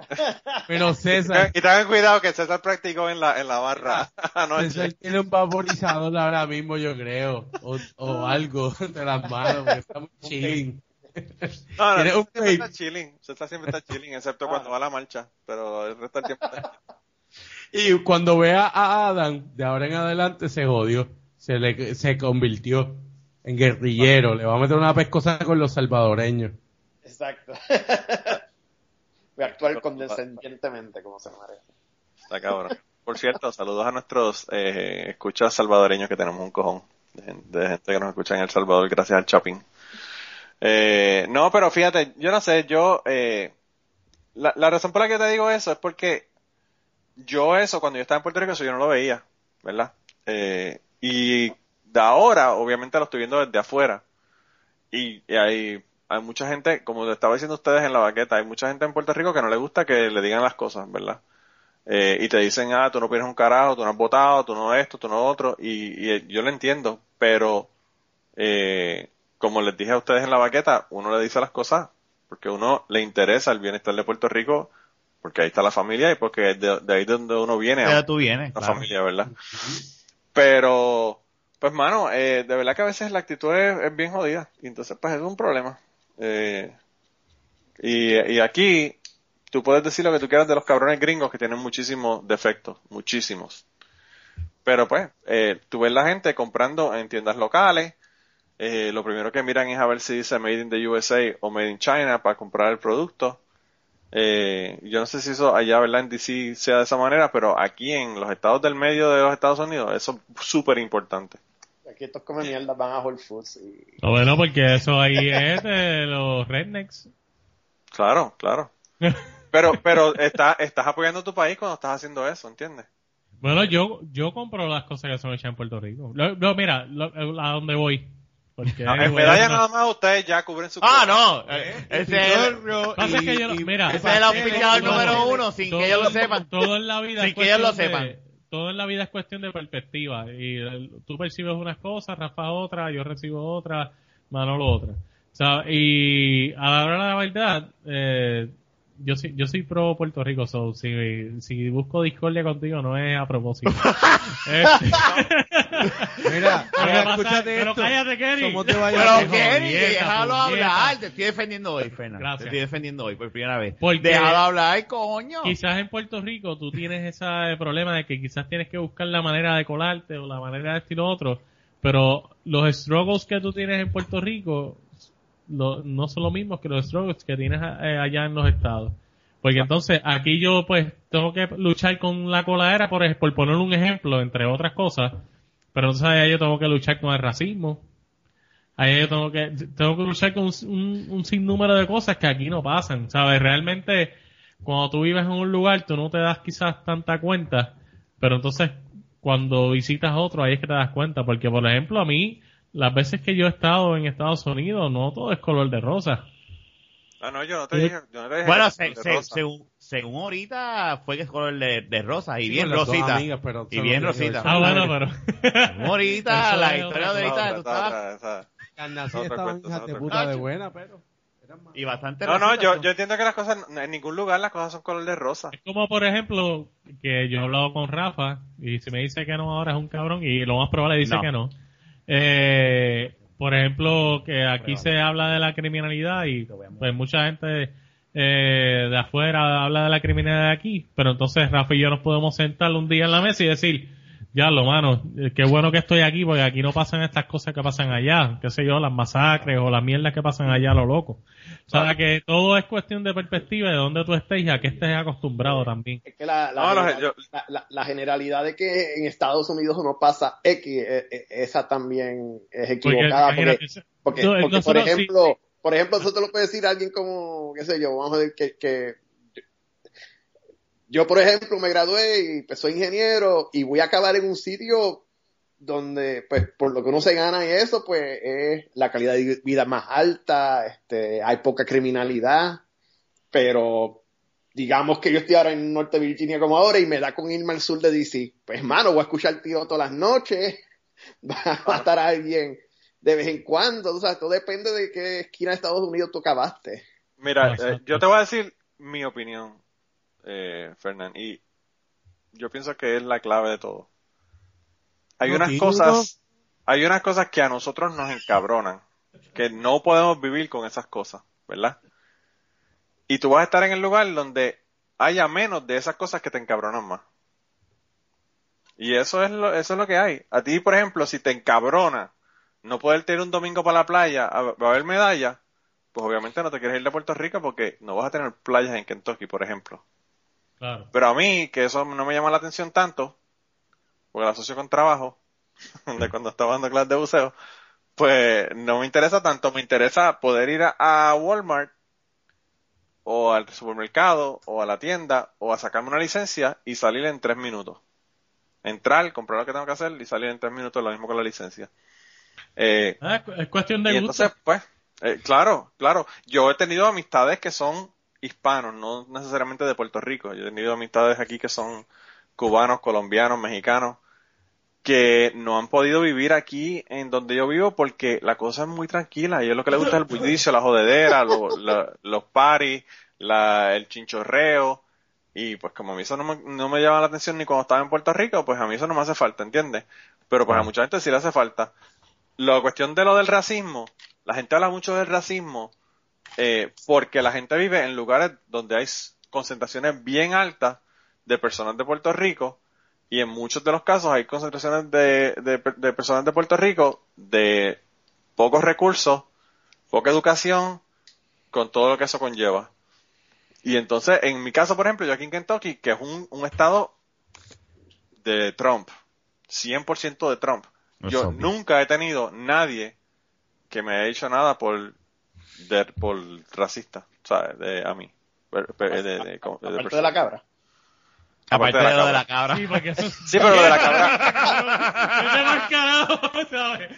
Pero César, y tengan cuidado que César practicó en la, en la barra anoche. César tiene un vaporizador ahora mismo, yo creo. O, o algo de las manos, está muy chilling. No, no, tiene un siempre está chilling, César siempre está chilling, excepto cuando va a la marcha, pero el resto del tiempo está Y cuando vea a Adam, de ahora en adelante se jodió. Se le se convirtió en guerrillero. Le va a meter una pescosa con los salvadoreños. Exacto. Voy a actuar condescendientemente como se merece. Está cabrón. Por cierto, saludos a nuestros eh, escuchas salvadoreños que tenemos un cojón de, de gente que nos escucha en El Salvador gracias al shopping. Eh, no, pero fíjate, yo no sé, yo, eh, la, la razón por la que te digo eso es porque yo eso, cuando yo estaba en Puerto Rico, eso yo no lo veía, ¿verdad? Eh, y de ahora, obviamente lo estoy viendo desde afuera. Y, y hay, hay mucha gente, como te estaba diciendo ustedes en la baqueta, hay mucha gente en Puerto Rico que no le gusta que le digan las cosas, ¿verdad? Eh, y te dicen, ah, tú no pierdes un carajo, tú no has votado, tú no esto, tú no otro, y, y yo lo entiendo, pero eh, como les dije a ustedes en la baqueta, uno le dice las cosas porque uno le interesa el bienestar de Puerto Rico, porque ahí está la familia y porque de, de ahí donde uno viene, Ya tú vienes, la claro. familia, ¿verdad? Pero, pues mano, eh, de verdad que a veces la actitud es, es bien jodida, y entonces pues es un problema. Eh, y, y aquí, tú puedes decir lo que tú quieras de los cabrones gringos que tienen muchísimos defectos, muchísimos. Pero pues, eh, tú ves la gente comprando en tiendas locales, eh, lo primero que miran es a ver si dice Made in the USA o Made in China para comprar el producto. Eh, yo no sé si eso allá, ¿verdad? En DC sea de esa manera, pero aquí en los estados del medio de los Estados Unidos, eso es súper importante. Aquí estos come mierda van a Whole Foods y No, bueno, porque eso ahí es de los rednecks. Claro, claro. Pero, pero está, estás apoyando a tu país cuando estás haciendo eso, ¿entiendes? Bueno, yo yo compro las cosas que son hechas en Puerto Rico. Lo- no, mira, lo- a dónde voy. Porque, en anyway, medalla no- nada más ustedes ya cubren su Ah, no. eh, Ese es el, Pasa que yo, mira, ese es el auspiciador todo- número uno, sin todo- que ellos lo sepan. Todo en la vida Sin es que ellos lo cuestión sepan. de- todo en la vida es cuestión de perspectiva. Y el- tú percibes unas cosas, Rafa otra, yo recibo otra, Manolo otra. O sea, y a la hora de la verdad, eh, yo soy, yo soy pro Puerto Rico, so si, si busco discordia contigo no es a propósito. Este, Mira, Pero mira, escúchate pero esto. cállate, Kenny. ¿Cómo te vayas Pero? Kenny, déjalo hablar. Te estoy defendiendo hoy, Fernan. Gracias. Te estoy defendiendo hoy por primera vez. Porque- Déjalo hablar, coño. quizás en Puerto Rico tú tienes ese problema de que quizás tienes que buscar la manera de colarte o la manera de estilo otro, pero los struggles que tú tienes en Puerto Rico lo- no son los mismos que los struggles que tienes eh, allá en los estados. Porque entonces aquí yo pues tengo que luchar con la coladera por, por poner un ejemplo, entre otras cosas, pero entonces allá yo tengo que luchar con el racismo. Allá yo tengo que, tengo que luchar con un, un- un sinnúmero de cosas que aquí no pasan, ¿sabes? Realmente cuando tú vives en un lugar tú no te das quizás tanta cuenta, pero entonces cuando visitas otro ahí es que te das cuenta, porque por ejemplo a mí, las veces que yo he estado en Estados Unidos, no todo es color de rosa. Ah, no, yo no te dije. Yo no te dije Bueno, se- se- según, según ahorita fue que es color de, de rosa y Sí, bien rosita. amigas, pero y bien rosita. Ah, bueno, pero... Según ahorita, la historia de No, ahorita, tú estabas... estaban cuenta, hijas de puta de buena, pero... Y bastante No, no, yo, yo entiendo que las cosas, en ningún lugar las cosas son color de rosa. Es como, por ejemplo, que yo he hablado con Rafa y si me dice que no ahora es un cabrón y lo más probable dice No. que no. Eh, por ejemplo, que aquí se habla de la criminalidad y pues mucha gente eh, de afuera habla de la criminalidad de aquí, pero entonces Rafa y yo nos podemos sentar un día en la mesa y decir, ya lo mano, eh, qué bueno que estoy aquí porque aquí no pasan estas cosas que pasan allá, qué sé yo, las masacres o las mierdas que pasan allá a lo loco. O sea, que todo es cuestión de perspectiva de dónde tú estés y a qué estés acostumbrado también. Es que la, la, No, no, general- yo- la- la- la generalidad de que en Estados Unidos no pasa X, eh, eh, esa también es equivocada. Porque, porque, por sí- ejemplo, por ejemplo, eso te lo puede decir alguien como, qué sé yo, vamos a decir que, que yo, por ejemplo, me gradué y pues, soy ingeniero y voy a acabar en un sitio donde, pues, por lo que uno se gana y eso, pues, es la calidad de vida más alta, este, hay poca criminalidad, pero digamos que yo estoy ahora en Norte Virginia como ahora y me da con irme al sur de DC. Pues, mano, voy a escuchar tío todas las noches, va a matar a alguien de vez en cuando, o sea, todo depende de qué esquina de Estados Unidos tú acabaste. Mira, eh, yo te voy a decir mi opinión, eh, Fernán, y yo pienso que es la clave de todo. Hay No, unas cosas, hay unas cosas que a nosotros nos encabronan, que no podemos vivir con esas cosas, ¿verdad? Y tú vas a estar en el lugar donde haya menos de esas cosas que te encabronan más. Y eso es lo, eso es lo que hay. A ti, por ejemplo, si te encabrona no poder tener un domingo para la playa a, a ver medallas, pues obviamente no te quieres ir de Puerto Rico porque no vas a tener playas en Kentucky, por ejemplo. Claro. Pero a mí, que eso no me llama la atención tanto, porque lo asocio con trabajo, de cuando estaba dando clases de buceo, pues no me interesa tanto, me interesa poder ir a, a Walmart o al supermercado o a la tienda o a sacarme una licencia y salir en tres minutos. Entrar, comprar lo que tengo que hacer y salir en tres minutos, lo mismo con la licencia. Eh, Ah, es cuestión de y gusto. entonces, pues, eh, claro, claro. Yo he tenido amistades que son hispanos, no necesariamente de Puerto Rico. Yo he tenido amistades aquí que son cubanos, colombianos, mexicanos, que no han podido vivir aquí en donde yo vivo porque la cosa es muy tranquila. A ellos lo que les gusta es el bullicio, la jodedera, lo- la- los paris, la, el chinchorreo. Y pues como a mí eso no me, no me llama la atención ni cuando estaba en Puerto Rico, pues a mí eso no me hace falta, ¿entiendes? Pero pues a mucha gente sí le hace falta. La cuestión de lo del racismo, la gente habla mucho del racismo eh, porque la gente vive en lugares donde hay concentraciones bien altas de personas de Puerto Rico y en muchos de los casos hay concentraciones de, de, de personas de Puerto Rico de pocos recursos, poca educación, con todo lo que eso conlleva. Y entonces, en mi caso, por ejemplo, yo aquí en Kentucky, que es un, un estado de Trump, 100% de Trump, yo nunca he tenido nadie que me haya dicho nada por, de, por racista, ¿sabes? De, a mí. De- de- de- como- de Aparte persona. de la cabra. Aparte Aparte de lo de cabra. la cabra. Sí, porque eso es... Sí, pero lo de la cabra, Ese mascarado, ¿sabes?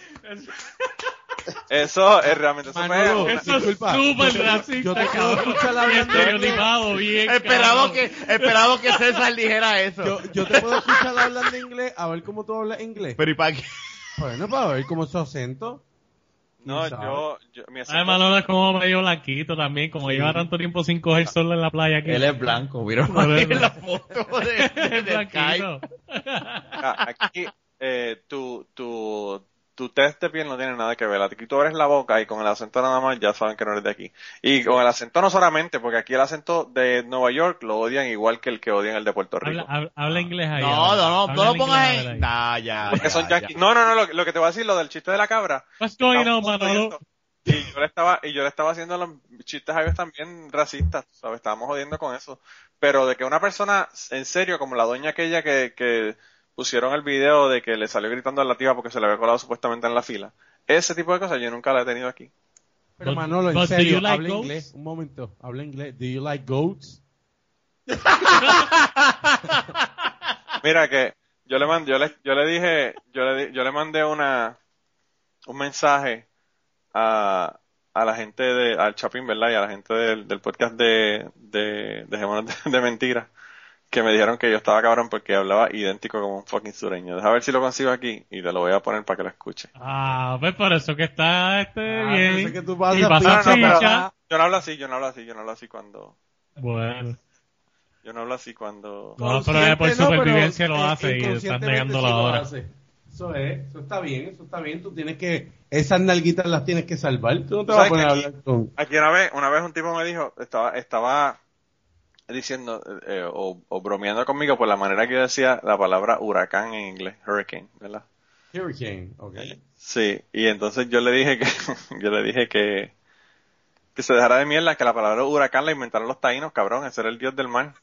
Eso- es realmente, Manolo, una- Eso es súper racista, yo te puedo cabrón. escuchar Y hablando estereotipado, bien, Esperaba cabrón. que, esperaba que César dijera eso. Yo, yo te puedo escuchar hablando inglés, a ver cómo tú hablas inglés. Pero ¿y para qué? Bueno, para ver cómo es su acento. No, yo, yo, mi acento- Ay, Manolo es como medio blanquito también, como lleva tanto tiempo sin coger sol en la playa aquí. Él es blanco, ¿vieron la foto de, Es de blanquito. Ah, aquí eh, tu, tu, tu test de piel no tiene nada que ver. Aquí tú abres la boca y con el acento nada más ya saben que no eres de aquí. Y con el acento no solamente, porque aquí el acento de Nueva York lo odian igual que el que odian el de Puerto Rico. habla, habla inglés ahí. No, no, no, no lo pongas en... ahí. Nah, ya, Porque ya, son ya. yankees. No, no, no, lo, lo que te voy a decir, lo del chiste de la cabra. What's going on, Manolo? Y yo le estaba, y yo le estaba haciendo los chistes a ellos también racistas, ¿sabes? Estábamos jodiendo con eso. Pero de que una persona, en serio, como la doña aquella que, que pusieron el video de que le salió gritando a la tía porque se le había colado supuestamente en la fila. Ese tipo de cosas yo nunca la he tenido aquí. Pero But- Manolo, en serio, like habla goats? inglés. Un momento, habla inglés. Do you like goats? Mira que yo le mandé, yo le, yo le dije, yo le, di- yo le mandé una, un mensaje a, a la gente de, al Chapín, ¿verdad? Y a la gente del, del podcast de, de, de, de Mentiras, que me dijeron que yo estaba cabrón porque hablaba idéntico como un fucking sureño. Deja ver si lo consigo aquí y te lo voy a poner para que lo escuche. Ah, pues por eso que está este Ah, bien. tú pasas, y pasa No, no, pero-. Yo no hablo así, yo no hablo así, yo no hablo así cuando, Bueno. yo no hablo así cuando, No, pero es por no, supervivencia pero, lo eh, hace y estás lo ahora. hace. Eso es, eso está bien, eso está bien. Tú tienes que, esas nalguitas las tienes que salvar. Tú no te ¿Tú vas a sabes poner a hablar con. Aquí una vez, una vez un tipo me dijo, estaba, estaba diciendo eh, o, o bromeando conmigo por la manera que yo decía la palabra huracán en inglés, hurricane, ¿verdad? Hurricane, ok. Sí, y entonces yo le dije que, yo le dije que, que se dejara de mierda, que la palabra huracán la inventaron los taínos, cabrón, ese era el dios del mar.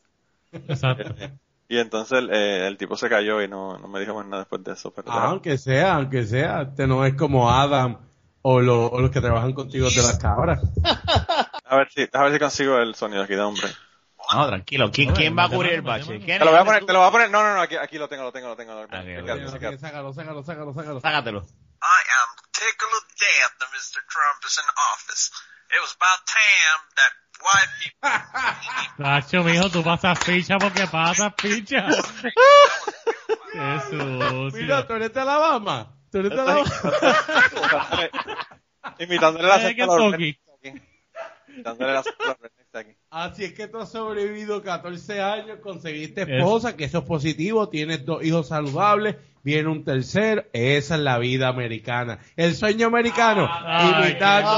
Exacto. Y entonces eh, el tipo se cayó y no, no me dijo más nada después de eso. Pero Ah, aunque sea, aunque sea, este no es como Adam o, lo- o los que trabajan contigo de las cabras. a ver si, a ver si consigo el sonido aquí de hombre. No, tranquilo. ¿Quién, No, quién va a cubrir el bache? mate ¿Quién Te lo voy a poner, te lo voy a poner, no, no, no, aquí, aquí lo tengo, lo tengo, lo tengo. lo fíjate. Sácalo, sácalo, sácalo, sácalo. Sácatelo. I am tickled to death that Mr. Trump is in office. It was about time that white people Tacho, mijo, tú pasas ficha porque pasas ficha. Qué sucio. Mira, tú eres de Alabama. Tú eres de Alabama. Imitándole- la acento toqui. rednecks aquí. La. Así es que tú has sobrevivido 14 años, conseguiste esposa, que eso es positivo, tienes dos hijos saludables, viene un tercero, esa es la vida americana. El sueño americano, Ay, imitando.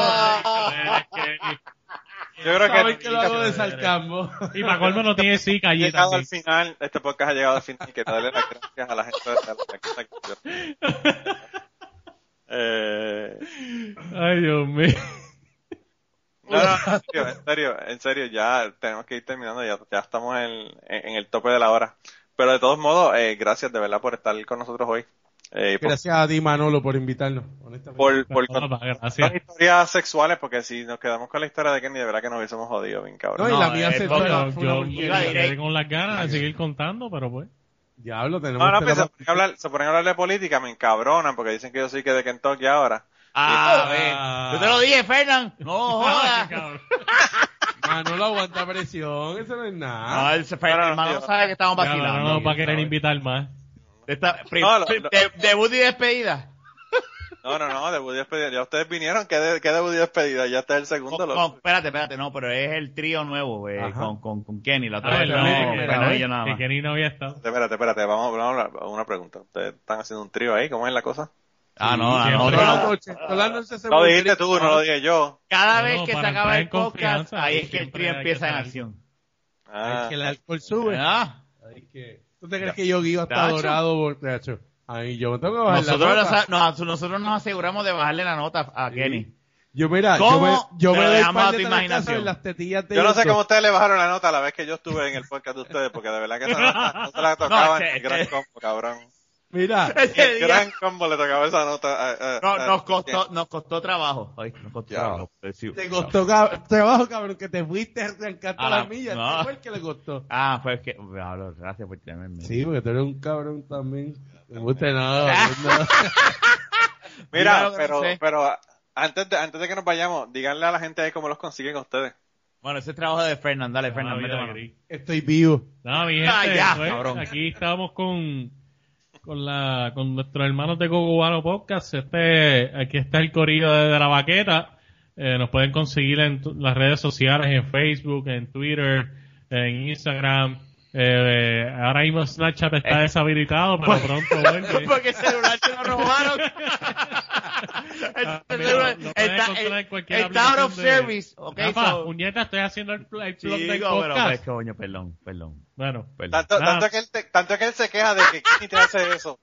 Yo creo Saben que, que lo hago de sarcasmo. Y para colmo no tiene zika allí llegado también. al final, este podcast ha llegado al final, que darle las gracias a la gente de la que Eh, Ay, Dios mío. No, no, en serio, en serio, en serio, ya tenemos que ir terminando, ya, ya estamos en, en, en el tope de la hora. Pero de todos modos, eh, gracias de verdad por estar con nosotros hoy. Eh, por, Gracias a ti, Manolo, por invitarnos. honestamente. por, por gracias. las historias sexuales, porque si nos quedamos con la historia de Kenny, de verdad que nos hubiésemos jodido bien cabrón. No, y la No, mía eh, se no, Yo, quedé con las ganas de seguir contando, pero pues. Diablo, tenemos No, no, que pues se ponen, a hablar, se ponen a hablar de política, me encabronan porque dicen que yo soy que de Kentucky ahora. Ah, Ah. ve. Yo te lo dije, Fernán. No jodas. cabrón. Manolo aguanta presión, eso no es nada. No, el Fernán, hermano, no sabe que estamos Ya, vacilando. no nos va a querer invitar más. Esta- No, lo- lo- de- debut y despedida. No, no, no, debut y despedida. Ya ustedes vinieron, ¿qué, de, qué debut y despedida? Ya está el segundo. Con- lo- con- espérate, espérate, no, pero es el trío nuevo, eh, con, con, con Kenny, la otra Ah, vez verdad, no, que-. Kenny no había estado. Espérate, espérate, vamos, vamos a hablar una pregunta. ¿Ustedes están haciendo un trío ahí? ¿Cómo es la cosa? Ah, no, a no. noches se Lo dijiste tú, no lo dije yo. Cada No, vez que se acaba el podcast, ahí es que el trío empieza en acción. Ah, que el alcohol sube. Ah, que- ¿Tú te crees que yo guío hasta dorado, borracho? Ay, yo me tengo que bajar la nosotros, nota. nos, nos- nosotros nos aseguramos de bajarle la nota a Kenny. Yo, mira, ¿Cómo? yo me, yo me doy a tu imaginación. en las tetillas de yo no sé cómo ustedes le bajaron la nota la vez que yo estuve en el podcast de ustedes, porque de verdad que esa nota no se la tocaba No, en este- el gran combo, cabrón. Mira, El gran combo le tocaba esa nota. no, nos costó, nos costó trabajo. Ay, nos costó Ya. trabajo. Te costó trabajo, cabrón, que te fuiste a arrancarte A las la- millas. no. ¿Qué fue el que le costó? Ah, pues que, Pablo, gracias por tenerme. Sí, porque tú eres un cabrón también. Me gusta nada. no. Mira, que pero, pero antes de, antes de que nos vayamos, díganle a la gente ahí cómo los consiguen ustedes. Bueno, ese es trabajo de Fernán. Dale, Ah, gris. Estoy vivo. No, mi Ah, gente, ya, pues, cabrón. aquí estamos con, con la con nuestros hermanos de Cubano Podcast. Este, aquí está el corillo de, la baqueta. Eh, nos pueden conseguir en las redes sociales, en Facebook, en Twitter, en Instagram. Eh, ahora mismo Snapchat está Eh. deshabilitado, pero pronto vuelve. Porque el celular se lo robaron. El Ah, celular mira, puedes está, out of de- service. Ok, Rafa, so- puñeta, estoy haciendo el, el plug del Chico, pero podcast. pues, coño, perdón, perdón, Bueno, perdón. Tanto, tanto, que él te- tanto que él se queja de que Kenny te hace eso.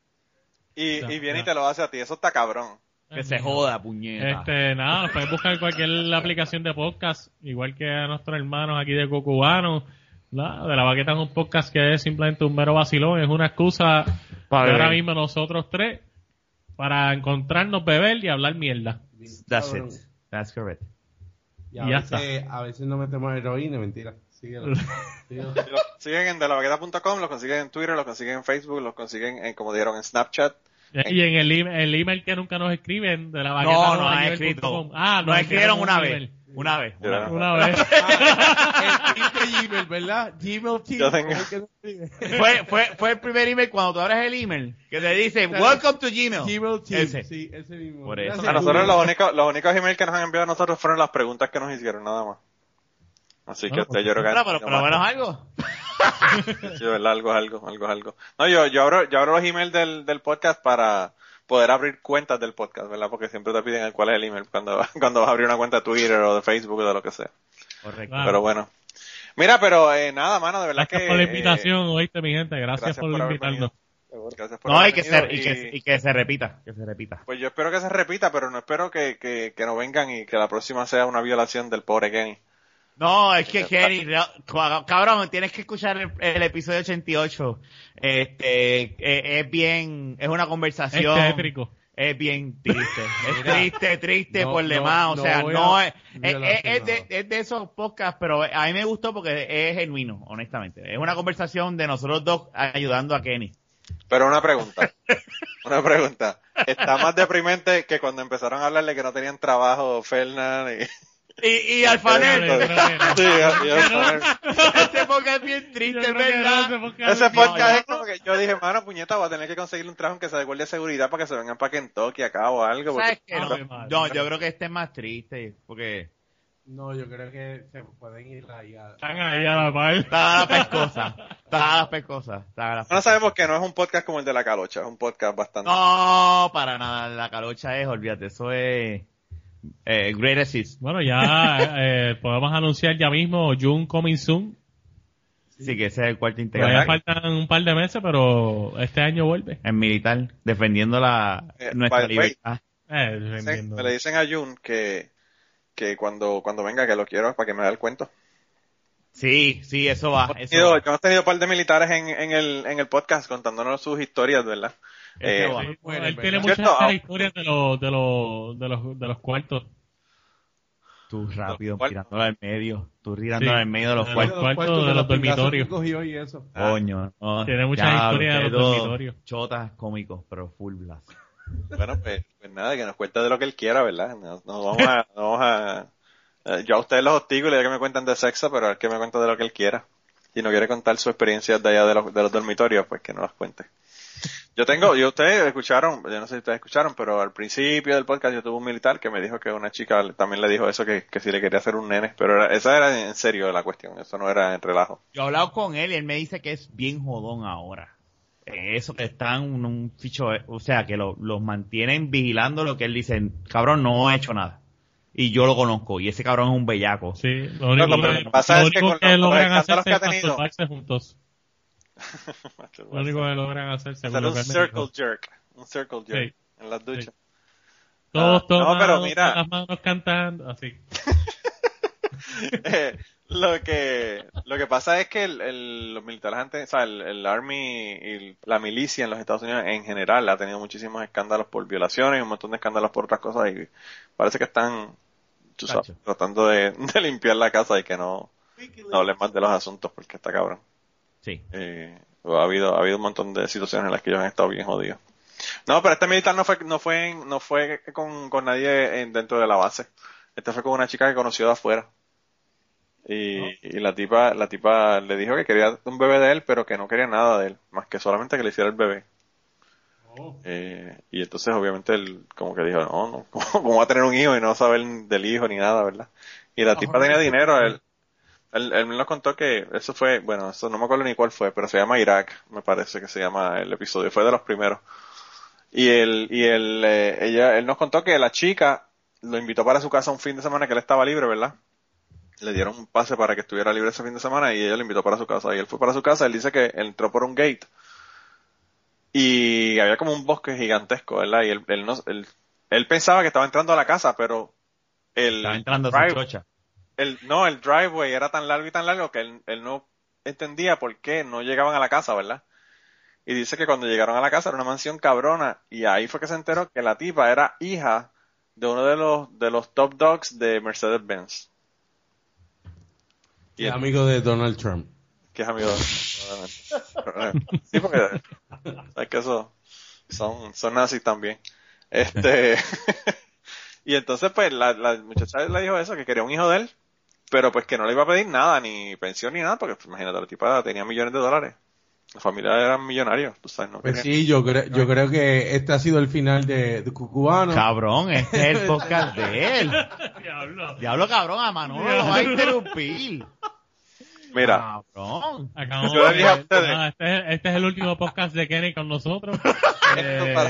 Y, y viene y te lo hace a ti. Eso está cabrón. Que se joda, puñeta. Este, nada, nos pueden buscar cualquier aplicación de podcast, igual que a nuestros hermanos aquí de Cocubano. Nada, de la baqueta es un podcast que es simplemente un mero vacilón, es una excusa Pa' de ahora mismo nosotros tres para encontrarnos, beber y hablar mierda. That's it. That's correct. Y a, Y ya veces, a veces no metemos heroína, mentira. Síguelo. Síguelo. Lo consiguen en delabaqueta.com, lo consiguen en Twitter, lo consiguen en Facebook, lo consiguen, en, como dijeron, en Snapchat. Y en el, email- el email que nunca nos escriben de la. No, no han gmail escrito. Ah, Nos escribieron un una vez. email. Una vez. Una vez. Una vez. El team de Gmail, ¿verdad? Gmail team. Yo tengo-. Fue, fue, fue el primer email cuando tú abres el email que te dice Welcome to Gmail. Gmail team. Ese. Sí, ese mismo. Por eso. A nosotros los únicos, los únicos emails que nos han enviado a nosotros fueron las preguntas que nos hicieron, nada más. Así que Ah, usted, yo creo que... Pero, pero, por lo menos algo. Sí, ¿verdad? Algo, algo, algo, algo. No, yo, yo abro, yo abro los emails del, del podcast para poder abrir cuentas del podcast, ¿verdad? Porque siempre te piden el cuál es el email cuando, cuando vas a abrir una cuenta de Twitter o de Facebook o de lo que sea. Correcto. Pero bueno. Mira, pero eh, nada, mano, de verdad Gracias que... por la eh, invitación, oíste, mi gente. Gracias, gracias por, invitarnos. gracias por No, haber y que, venido se, y, que, y que se repita. Que se repita. Pues yo espero que se repita, pero no espero que, que, que no vengan y que la próxima sea una violación del pobre Kenny. No, es que Kenny, no, cabrón, tienes que escuchar el, el episodio 88. Este, eh, es bien, es una Es conversación. tétrico. Es bien triste. Es Mira, triste, triste no- por no- demás. O sea, no a es, es, es- es de, es de esos podcasts, pero a mí me gustó porque es genuino, honestamente. Es una conversación de nosotros dos ayudando a Kenny. Pero una pregunta, una pregunta. Está más deprimente que cuando empezaron a hablarle que no tenían trabajo Fernan y... Y, y Alfanel. Sí, y Alfanel. este podcast es bien triste, no, ¿verdad? ese podcast Ese es- como que yo dije, mano, puñeta, voy a tener que conseguirle un trabajo que se de guardia de seguridad para que se vengan para Kentucky acá o algo. porque- ¿Sabes qué? No, yo creo que este es más triste, porque No, yo creo que se pueden ir ahí a... Están ahí a la par. está a la pescosa, está a la pescosa, está a la No sabemos que no es un podcast como el de la calocha, es un podcast bastante... No, para nada, la calocha es, olvídate, eso es eh, Great Assist. Bueno, ya eh, podemos anunciar ya mismo June Coming Soon. Sí, que ese es el cuarto Todavía integral. faltan un par de meses, pero este año vuelve. En militar, defendiendo la, Eh, nuestra libertad. Eh, me le dicen a Jun que, que cuando, cuando venga que lo quiero para que me dé el cuento. Sí, sí, eso va. Hemos Eso tenido, va. hemos tenido un par de militares en, en, el, en el podcast contándonos sus historias, ¿verdad? Eh, va. Sí, Bueno, él tiene muchas historias de los, de los, de los, de los cuartos. Tú rápido, tirándola al medio. Tú tirándola Sí. al medio de los De cuartos. cuartos de los dormitorios. que cogió y eso. Coño. no. Tiene muchas Ya, historias de los dormitorios. Chotas cómicos, pero full blast. Bueno, pues, pues nada, que nos cuente de lo que él quiera, ¿verdad? No, no vamos a, no vamos a, eh, yo a ustedes los hostigo y le digo que me cuentan de sexo, pero él que me cuenta de lo que él quiera. Si no quiere contar su experiencia de allá de los, de los dormitorios, pues que no las cuente. Yo tengo, y ustedes escucharon, yo no sé si ustedes escucharon, pero al principio del podcast yo tuve un militar que me dijo que una chica también le dijo eso, que, que si le quería hacer un nene, pero era- esa era en serio la cuestión, eso no era en relajo. Yo he hablado con él y él me dice que es bien jodón ahora. Eso que están un, un ficho, o sea, que lo- los mantienen vigilando lo que él dice. Cabrón, no ha hecho nada. Y yo lo conozco. Y ese cabrón es un bellaco. Sí, lo único, que, lo que pasa lo es que con que los- los escándalos que ha tenido- juntos. Lo único que logran hacer, según un circle jerk, un circle jerk Sí. en las duchas. Todos Ah, no, tomados, pero mira. con las manos cantando, así. Eh, lo que lo que pasa es que el, el- los militares antes, o sea, el, el army y la milicia en los Estados Unidos en general ha tenido muchísimos escándalos por violaciones y un montón de escándalos por otras cosas y parece que están sabes, tratando de, de limpiar la casa y que no, no hablen más de los asuntos porque está cabrón. Sí. Eh, ha habido ha habido un montón de situaciones en las que ellos han estado bien jodidos. No, pero este militar no fue no fue en- no fue con, con nadie en- dentro de la base. Este fue con una chica que conoció de afuera. Y, y la tipa la tipa le dijo que quería un bebé de él, pero que no quería nada de él, más que solamente que le hiciera el bebé. Oh. Eh, y entonces obviamente él como que dijo, no, no, ¿cómo, cómo va a tener un hijo y no saber del hijo ni nada, verdad? Y la tipa tenía dinero, él, él, él nos contó que eso fue, bueno, eso no me acuerdo ni cuál fue, pero se llama Irak, me parece que se llama el episodio, fue de los primeros. Y él, y él, eh, ella, él nos contó que la chica lo invitó para su casa un fin de semana que él estaba libre, ¿verdad? Le dieron un pase para que estuviera libre ese fin de semana y ella lo invitó para su casa. Y él fue para su casa, él dice que entró por un gate y había como un bosque gigantesco, ¿verdad? Y él, él, no, él, él pensaba que estaba entrando a la casa, pero el, Estaba entrando a su chocha. El, no, el driveway era tan largo y tan largo que él, él no entendía por qué no llegaban a la casa, ¿verdad? Y dice que cuando llegaron a la casa era una mansión cabrona y ahí fue que se enteró que la tipa era hija de uno de los de los top dogs de Mercedes-Benz. Y amigo de Donald Trump. que es amigo de Sí, porque sabes que eso son, son nazis también. Este y entonces pues la, la muchacha le dijo eso, que quería un hijo de él, pero pues que no le iba a pedir nada, ni pensión ni nada, porque pues, imagínate, la tipa tenía millones de dólares. La familia eran millonarios, tú sabes, no Pues sí, yo creo, yo creo que este ha sido el final de, de Cucubano. Cabrón, este es el podcast de él. Diablo. Diablo, cabrón, a Manolo lo va a interrumpir. Mira, Cabrón. Acabamos Yo le de- dije a ustedes. Ah, este, es, este es el último podcast de Kenny con nosotros. Eh, para,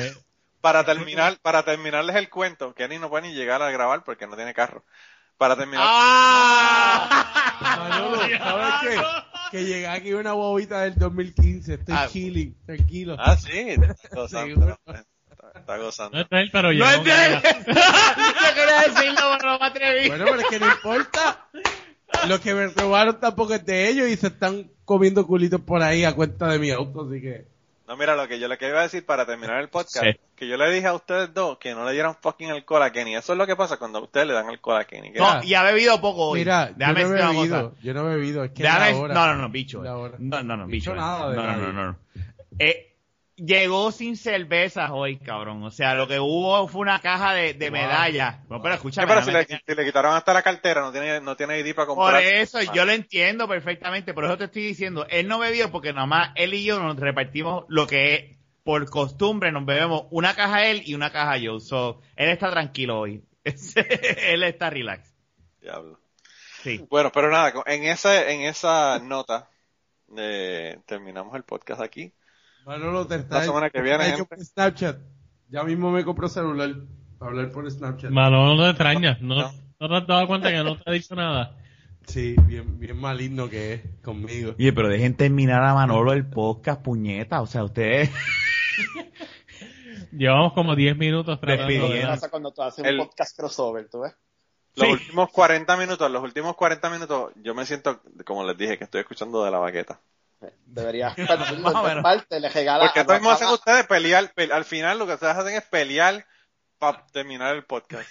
para terminar, para terminarles el cuento, Kenny no puede ni llegar a grabar porque no tiene carro. Para terminar, ¡Ah! Manolo, ¿sabes qué? Que llegué aquí una bobita del 2015. Estoy Ah. chilling, tranquilo. ah, sí, está gozando, Seguro. está, está gozando. no es de él, pero No llegó, es de él. mira. Yo quería decirlo, pero no me atreví. Bueno, pero es que no importa. Lo que me robaron tampoco es de ellos y se están comiendo culitos por ahí a cuenta de mi auto, así que... No, mira, lo que yo le iba a decir para terminar el podcast, Sí. que yo le dije a ustedes dos que no le dieran fucking alcohol a Kenny. Eso es lo que pasa cuando a ustedes le dan alcohol a Kenny. No, y ha bebido poco hoy. Mira, Déjame yo no he bebido, yo no he bebido, es que Déjame- la hora. no, no, no, bicho. La hora. No, no, no, Bicho bicho. nada de no, no, no, no. Eh, llegó sin cervezas hoy, cabrón. O sea, lo que hubo fue una caja de, de Wow. medallas. No, pero escúchame. pero si le, si le quitaron hasta la cartera, no tiene, no tiene ID para Por comprar. eso, yo lo entiendo perfectamente, por eso te estoy diciendo, él no bebió porque nada más él y yo nos repartimos lo que es, por costumbre nos bebemos una caja él y una caja yo. So, él está tranquilo hoy. él está relax. Diablo. Sí. Bueno, pero nada, en esa, en esa nota, eh, terminamos el podcast aquí. Manolo, te está La semana que viene, hecho gente. por Snapchat. Ya mismo me compro celular para hablar por Snapchat. Manolo, no te extrañas. No, No. no te has dado cuenta que no te ha dicho nada. Sí, bien, bien maligno que es conmigo. Oye, pero dejen terminar a Manolo el podcast, puñeta. O sea, ustedes... Llevamos como 10 minutos tratando ¿Qué Despidiendo. de... pasa cuando tú haces El- un podcast crossover, tú ves? Los Sí. últimos 40 minutos, los últimos 40 minutos, yo me siento, como les dije, que estoy escuchando de la baqueta. Deberías menos. parte, le regala Porque esto mismo hacen ustedes, pelear, pe- al final lo que ustedes hacen es pelear para terminar el podcast.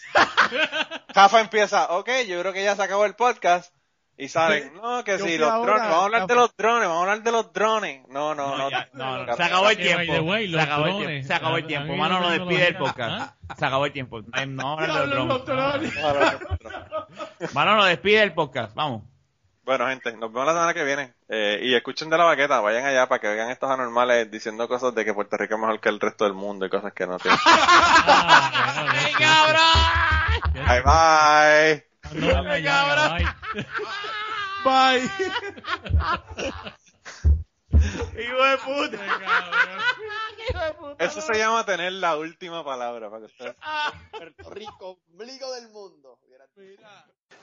Jafa empieza, ok, yo creo que ya se acabó el podcast. Y salen, no, que sí, los ahora, drones, vamos a hablar de los drones, vamos a hablar de los drones. No, no, no. ya, no, no, no, se acabó el tiempo. way, se acabó el tiempo. Se acabó el tiempo. Manolo no despide el lo podcast. Se acabó el tiempo. No, no drones. Manolo despide el podcast. Vamos. Bueno, gente, nos vemos la semana que viene. Eh, y escuchen de la baqueta, vayan allá para que vean estos anormales diciendo cosas de que Puerto Rico es mejor que el resto del mundo y cosas que no tienen. Ah, ¡Ay, cabrón! Bye bye. No. Bye. Hijo de puta. Eso se llama tener la última palabra para que ustedes. Puerto Rico, ombligo del mundo.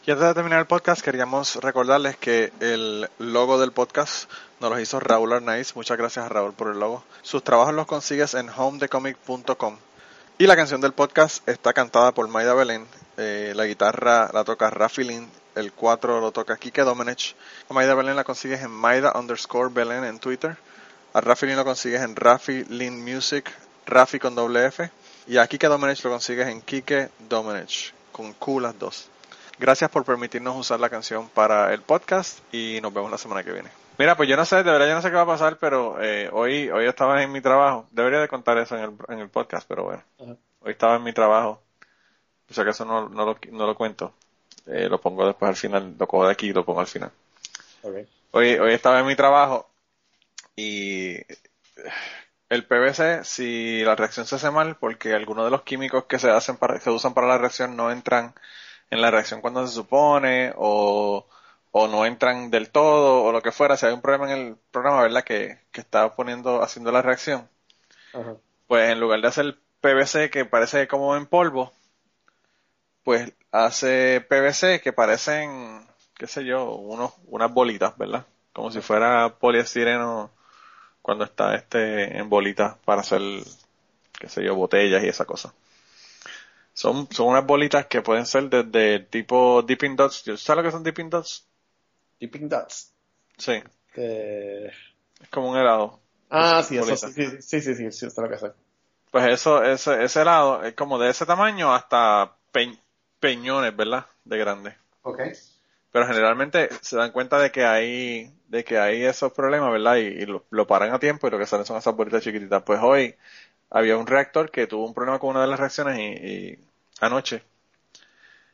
Y antes de terminar el podcast, queríamos recordarles que el logo del podcast nos lo hizo Raúl Arnaiz. Muchas gracias a Raúl por el logo. Sus trabajos los consigues en homedecomic.com. Y la canción del podcast está cantada por Maida Belén. Eh, la guitarra la toca Rafi Lin. El 4 lo toca Kike Domenech. A Maida Belén la consigues en Maida underscore Belén en Twitter. A Rafi Lin lo consigues en Rafi Lin Music, Rafi con doble F. Y a Kike Domenech lo consigues en Kike Domenech, con Q las dos. Gracias por permitirnos usar la canción para el podcast y nos vemos la semana que viene. Mira, pues yo no sé, de verdad yo no sé qué va a pasar, pero eh, hoy hoy estaba en mi trabajo. Debería de contar eso en el, en el podcast, pero bueno. Ajá. Hoy estaba en mi trabajo. O sea que eso no, no, lo, no lo cuento. Eh, lo pongo después al final, lo cojo de aquí y lo pongo al final. Hoy, hoy estaba en mi trabajo y el PVC, si la reacción se hace mal, porque algunos de los químicos que se hacen para, se usan para la reacción no entran en la reacción cuando se supone, o, o no entran del todo, o lo que fuera, si hay un problema en el programa, ¿verdad? Que, que está poniendo, haciendo la reacción, Ajá. pues en lugar de hacer PVC que parece como en polvo, pues hace PVC que parecen, qué sé yo, unos, unas bolitas, ¿verdad? Como si fuera poliestireno cuando está este en bolitas para hacer, qué sé yo, botellas y esa cosa. Son, son unas bolitas que pueden ser desde tipo Dipping Dots. ¿Sabes lo que son Dipping Dots? Dipping Dots. Sí, Que... es como un helado. Ah, sí, eso sí, sí, sí, sí, sí, sí, eso es lo que sé. Pues eso, ese, ese helado es como de ese tamaño hasta pe- peñones, ¿verdad? De grande. Ok. Pero generalmente se dan cuenta de que hay de que hay esos problemas, ¿verdad? Y, y lo, lo paran a tiempo y lo que salen son esas bolitas chiquititas. Pues hoy había un reactor que tuvo un problema con una de las reacciones y, y anoche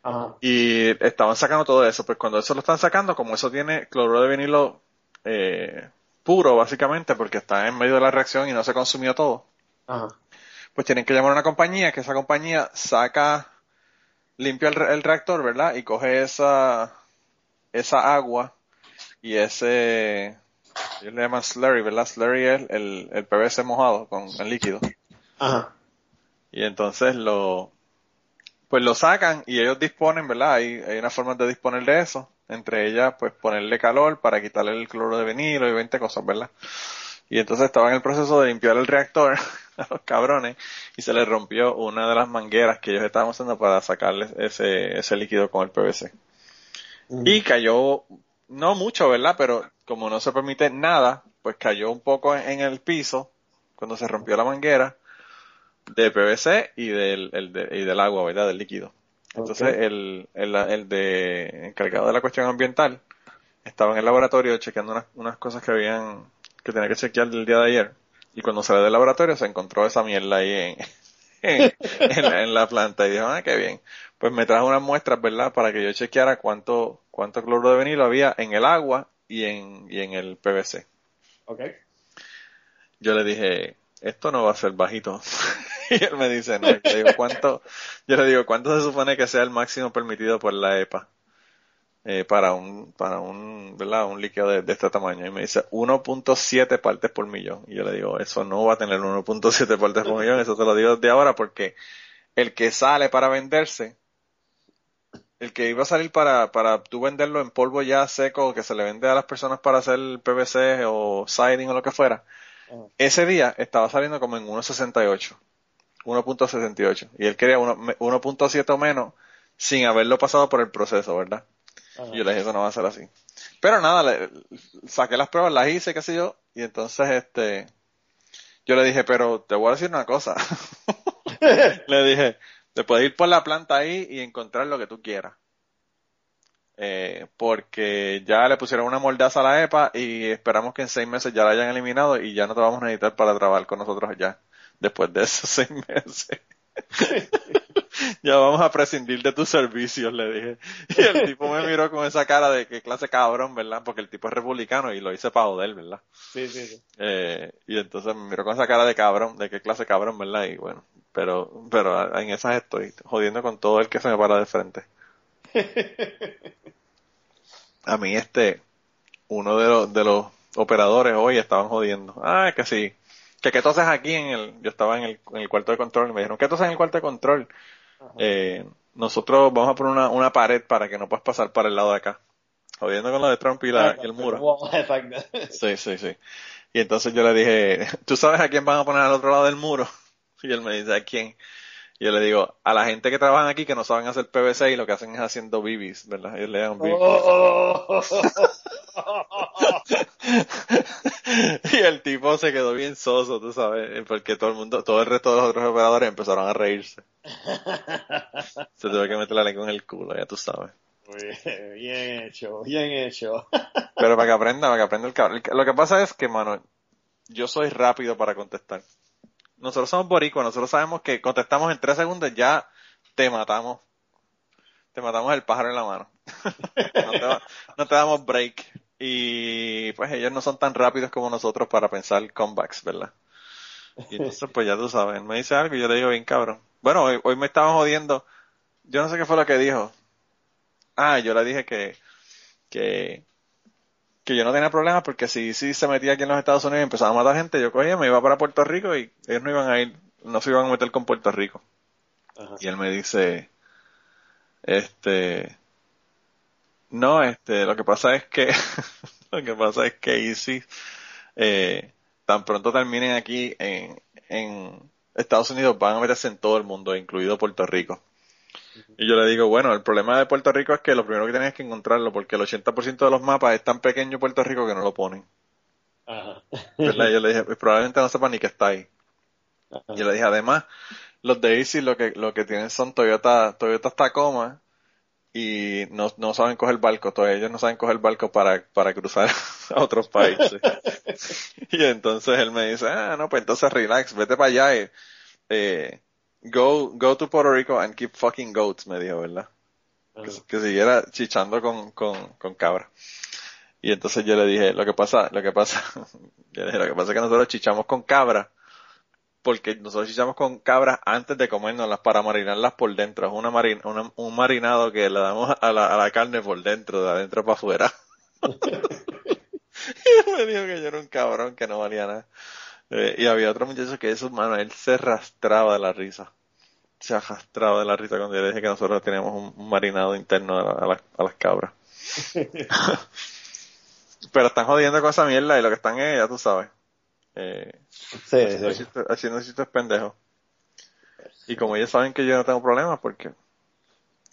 Ajá. y estaban sacando todo eso. Pues cuando eso lo están sacando, como eso tiene cloruro de vinilo eh, puro, básicamente, porque está en medio de la reacción y no se consumió todo, Ajá. pues tienen que llamar a una compañía, que esa compañía saca, limpia el, el reactor, ¿verdad? Y coge esa, esa agua y ese, ellos le llaman slurry, ¿verdad? Slurry es el, el PVC mojado con el líquido. Ajá. Y entonces lo, pues lo sacan y ellos disponen, ¿verdad? Hay, hay una forma de disponer de eso. Entre ellas, pues ponerle calor para quitarle el cloro de vinilo y 20 cosas, ¿verdad? Y entonces estaba en el proceso de limpiar el reactor a los cabrones y se les rompió una de las mangueras que ellos estaban usando para sacarles ese, ese líquido con el PVC. Y cayó, no mucho, ¿verdad? Pero como no se permite nada, pues cayó un poco en, en el piso cuando se rompió la manguera de PVC y del, el de- y del agua, ¿verdad? Del líquido. Entonces el, el, el de encargado de la cuestión ambiental estaba en el laboratorio chequeando unas, unas cosas que habían, que tenía que chequear del día de ayer. Y cuando salió del laboratorio se encontró esa mierda ahí en, en, la, en la planta y dijo, ah, qué bien. Pues me trajo unas muestras, ¿verdad? Para que yo chequeara cuánto, cuánto cloro de vinilo había en el agua y en, y en el PVC. Ok. Yo le dije, esto no va a ser bajito. y él me dice, no. Yo le digo, ¿cuánto? Yo le digo, ¿cuánto se supone que sea el máximo permitido por la EPA? Eh, para un, para un, ¿verdad? Un líquido de, de este tamaño. Y me dice 1.7 partes por millón. Y yo le digo, eso no va a tener 1.7 partes por millón. Eso te lo digo desde ahora porque el que sale para venderse, el que iba a salir para, para tú venderlo en polvo ya seco, que se le vende a las personas para hacer PVC o siding o lo que fuera, ese día estaba saliendo como en 1.68, 1.68, y él quería uno- 1.7 o menos sin haberlo pasado por el proceso, ¿verdad? Ajá. Y yo le dije, eso no va a ser así. Pero nada, le- saqué las pruebas, las hice, qué sé yo, y entonces este, yo le dije, pero te voy a decir una cosa. le dije, te puedes ir por la planta ahí y encontrar lo que tú quieras. Eh, porque ya le pusieron una mordaza a la EPA y esperamos que en seis meses ya la hayan eliminado y ya no te vamos a necesitar para trabajar con nosotros allá después de esos seis meses. ya vamos a prescindir de tus servicios, le dije. Y el tipo me miró con esa cara de qué clase cabrón, ¿verdad? Porque el tipo es republicano y lo hice para joder, ¿verdad? Sí, sí, sí. Eh, y entonces me miró con esa cara de cabrón, de qué clase cabrón, ¿verdad? Y bueno, pero, pero en esas estoy, jodiendo con todo el que se me para de frente. A mí este, uno de los, de los operadores hoy estaban jodiendo. Ah, que sí. Que qué tú haces aquí en el, yo estaba en el, en el cuarto de control y me dijeron, ¿qué tú haces en el cuarto de control? Eh, nosotros vamos a poner una, una pared para que no puedas pasar para el lado de acá. Jodiendo con lo de Trump y, la, y el muro. Exacto. Sí, sí, sí. Y entonces yo le dije, ¿tú sabes a quién van a poner al otro lado del muro? Y él me dice, ¿a quién? Y yo le digo, a la gente que trabajan aquí que no saben hacer PVC y lo que hacen es haciendo bibis, ¿verdad? Ellos le llaman bibis. Oh. y el tipo se quedó bien soso, tú sabes, porque todo el mundo, todo el resto de los otros operadores empezaron a reírse. Se tuvo que meter la lengua en el culo, ya tú sabes. Bien, bien hecho, bien hecho. Pero para que aprenda, para que aprenda el cabrón. Lo que pasa es que, mano, yo soy rápido para contestar. Nosotros somos boricuas, nosotros sabemos que contestamos en tres segundos, ya te matamos. Te matamos el pájaro en la mano. no, te, va- no te damos break. Y pues ellos no son tan rápidos como nosotros para pensar comebacks, ¿verdad? Y entonces, pues ya tú sabes, me dice algo y yo le digo bien cabrón. Bueno, hoy, hoy me estaban jodiendo. Yo no sé qué fue lo que dijo. Ah, yo le dije que, que, que yo no tenía problemas porque si, si se metía aquí en los Estados Unidos y empezaba a matar gente, yo cogía, me iba para Puerto Rico y ellos no iban a ir, no se iban a meter con Puerto Rico. Ajá. Y él me dice, este, no, este, lo que pasa es que, lo que pasa es que Easy, eh, tan pronto terminen aquí en, en Estados Unidos, van a meterse en todo el mundo, incluido Puerto Rico. Y yo le digo, bueno, el problema de Puerto Rico es que lo primero que tienes que encontrarlo, porque el 80% de los mapas es tan pequeño Puerto Rico que no lo ponen. Ajá. ¿Verdad? Y yo le dije, pues probablemente no sepan ni que está ahí. Y yo le dije, además, los de Easy lo que, lo que tienen son Toyota, Toyota Tacoma y no, no saben coger barco, todavía ellos no saben coger barco para, para cruzar a otros países. y entonces él me dice, ah, no, pues entonces relax, vete para allá y, eh, go, go to Puerto Rico and keep fucking goats, me dijo, ¿verdad? Que, que siguiera chichando con, con, con cabra. Y entonces yo le dije, lo que pasa, lo que pasa, yo le dije, lo que pasa es que nosotros chichamos con cabra, porque nosotros chichamos con cabras antes de comérnoslas para marinarlas por dentro. Es una marin, una- un marinado que le damos a la, a la carne por dentro, de adentro para afuera. y él me dijo que yo era un cabrón que no valía nada. Eh, y había otro muchacho que eso, mano, él se arrastraba de la risa. Se arrastraba de la risa cuando yo le dije que nosotros teníamos un, un marinado interno a, la- a las- a las cabras. Pero están jodiendo con esa mierda y lo que están es, ya tú sabes. Eh, Sí, haciendo sí. chistes- haciendo chistes pendejos. Y como ellos saben que yo no tengo problemas, porque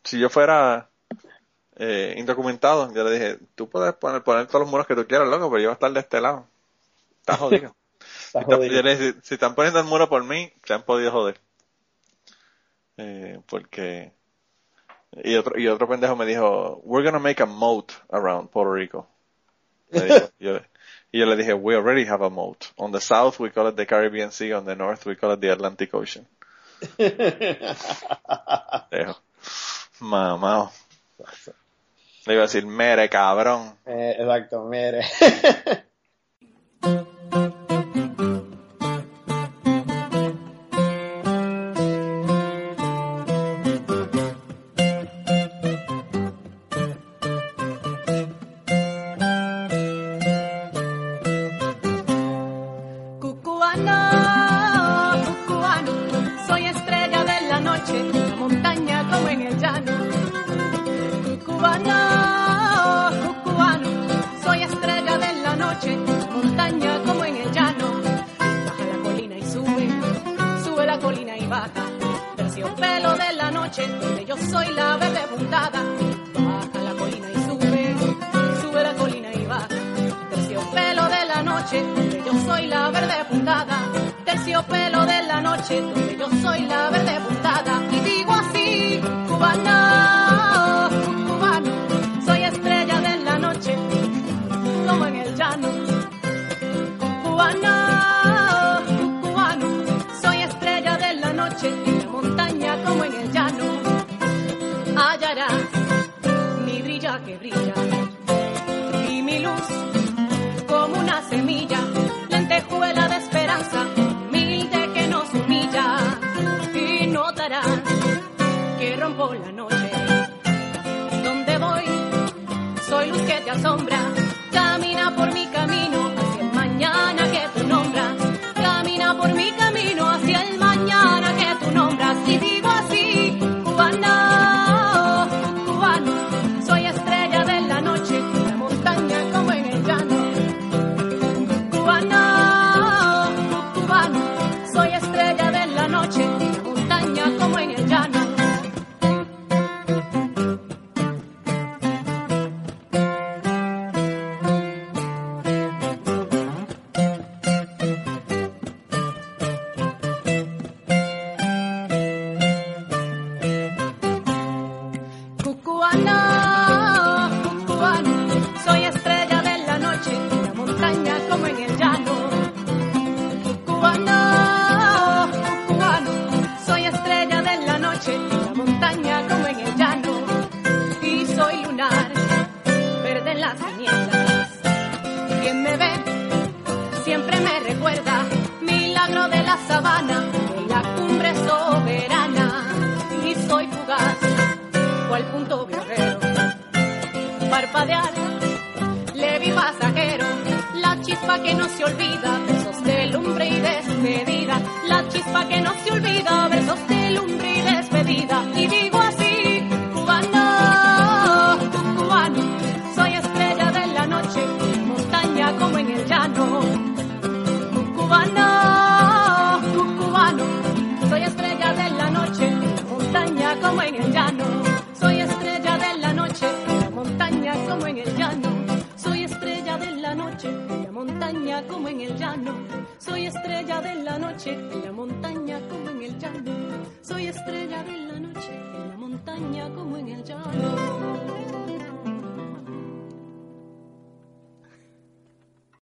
si yo fuera eh, indocumentado, yo le dije, tú puedes poner, poner todos los muros que tú quieras, loco, pero yo voy a estar de este lado. Estás jodido. Está Si jodido. dije, si están poniendo el muro por mí, se han podido joder. Eh, porque... Y otro, y otro pendejo me dijo, we're gonna make a moat around Puerto Rico. Me dijo, yo- y yo le dije, we already have a moat. On the south we call it the Caribbean Sea, on the north we call it the Atlantic Ocean. Mamá. Le iba a decir, mere cabrón. Eh, exacto, mire. montaña como en el llano. Cucubano, cucubano, soy estrella de la noche, montaña como en el llano. Baja la colina y sube, sube la colina y baja. Terciopelo de la noche, donde yo soy la verde puntada. Baja la colina y sube, sube la colina y baja. Terciopelo de la noche, donde yo soy la verde puntada. Terciopelo de la noche, donde yo soy la verde digo así, cubano, luz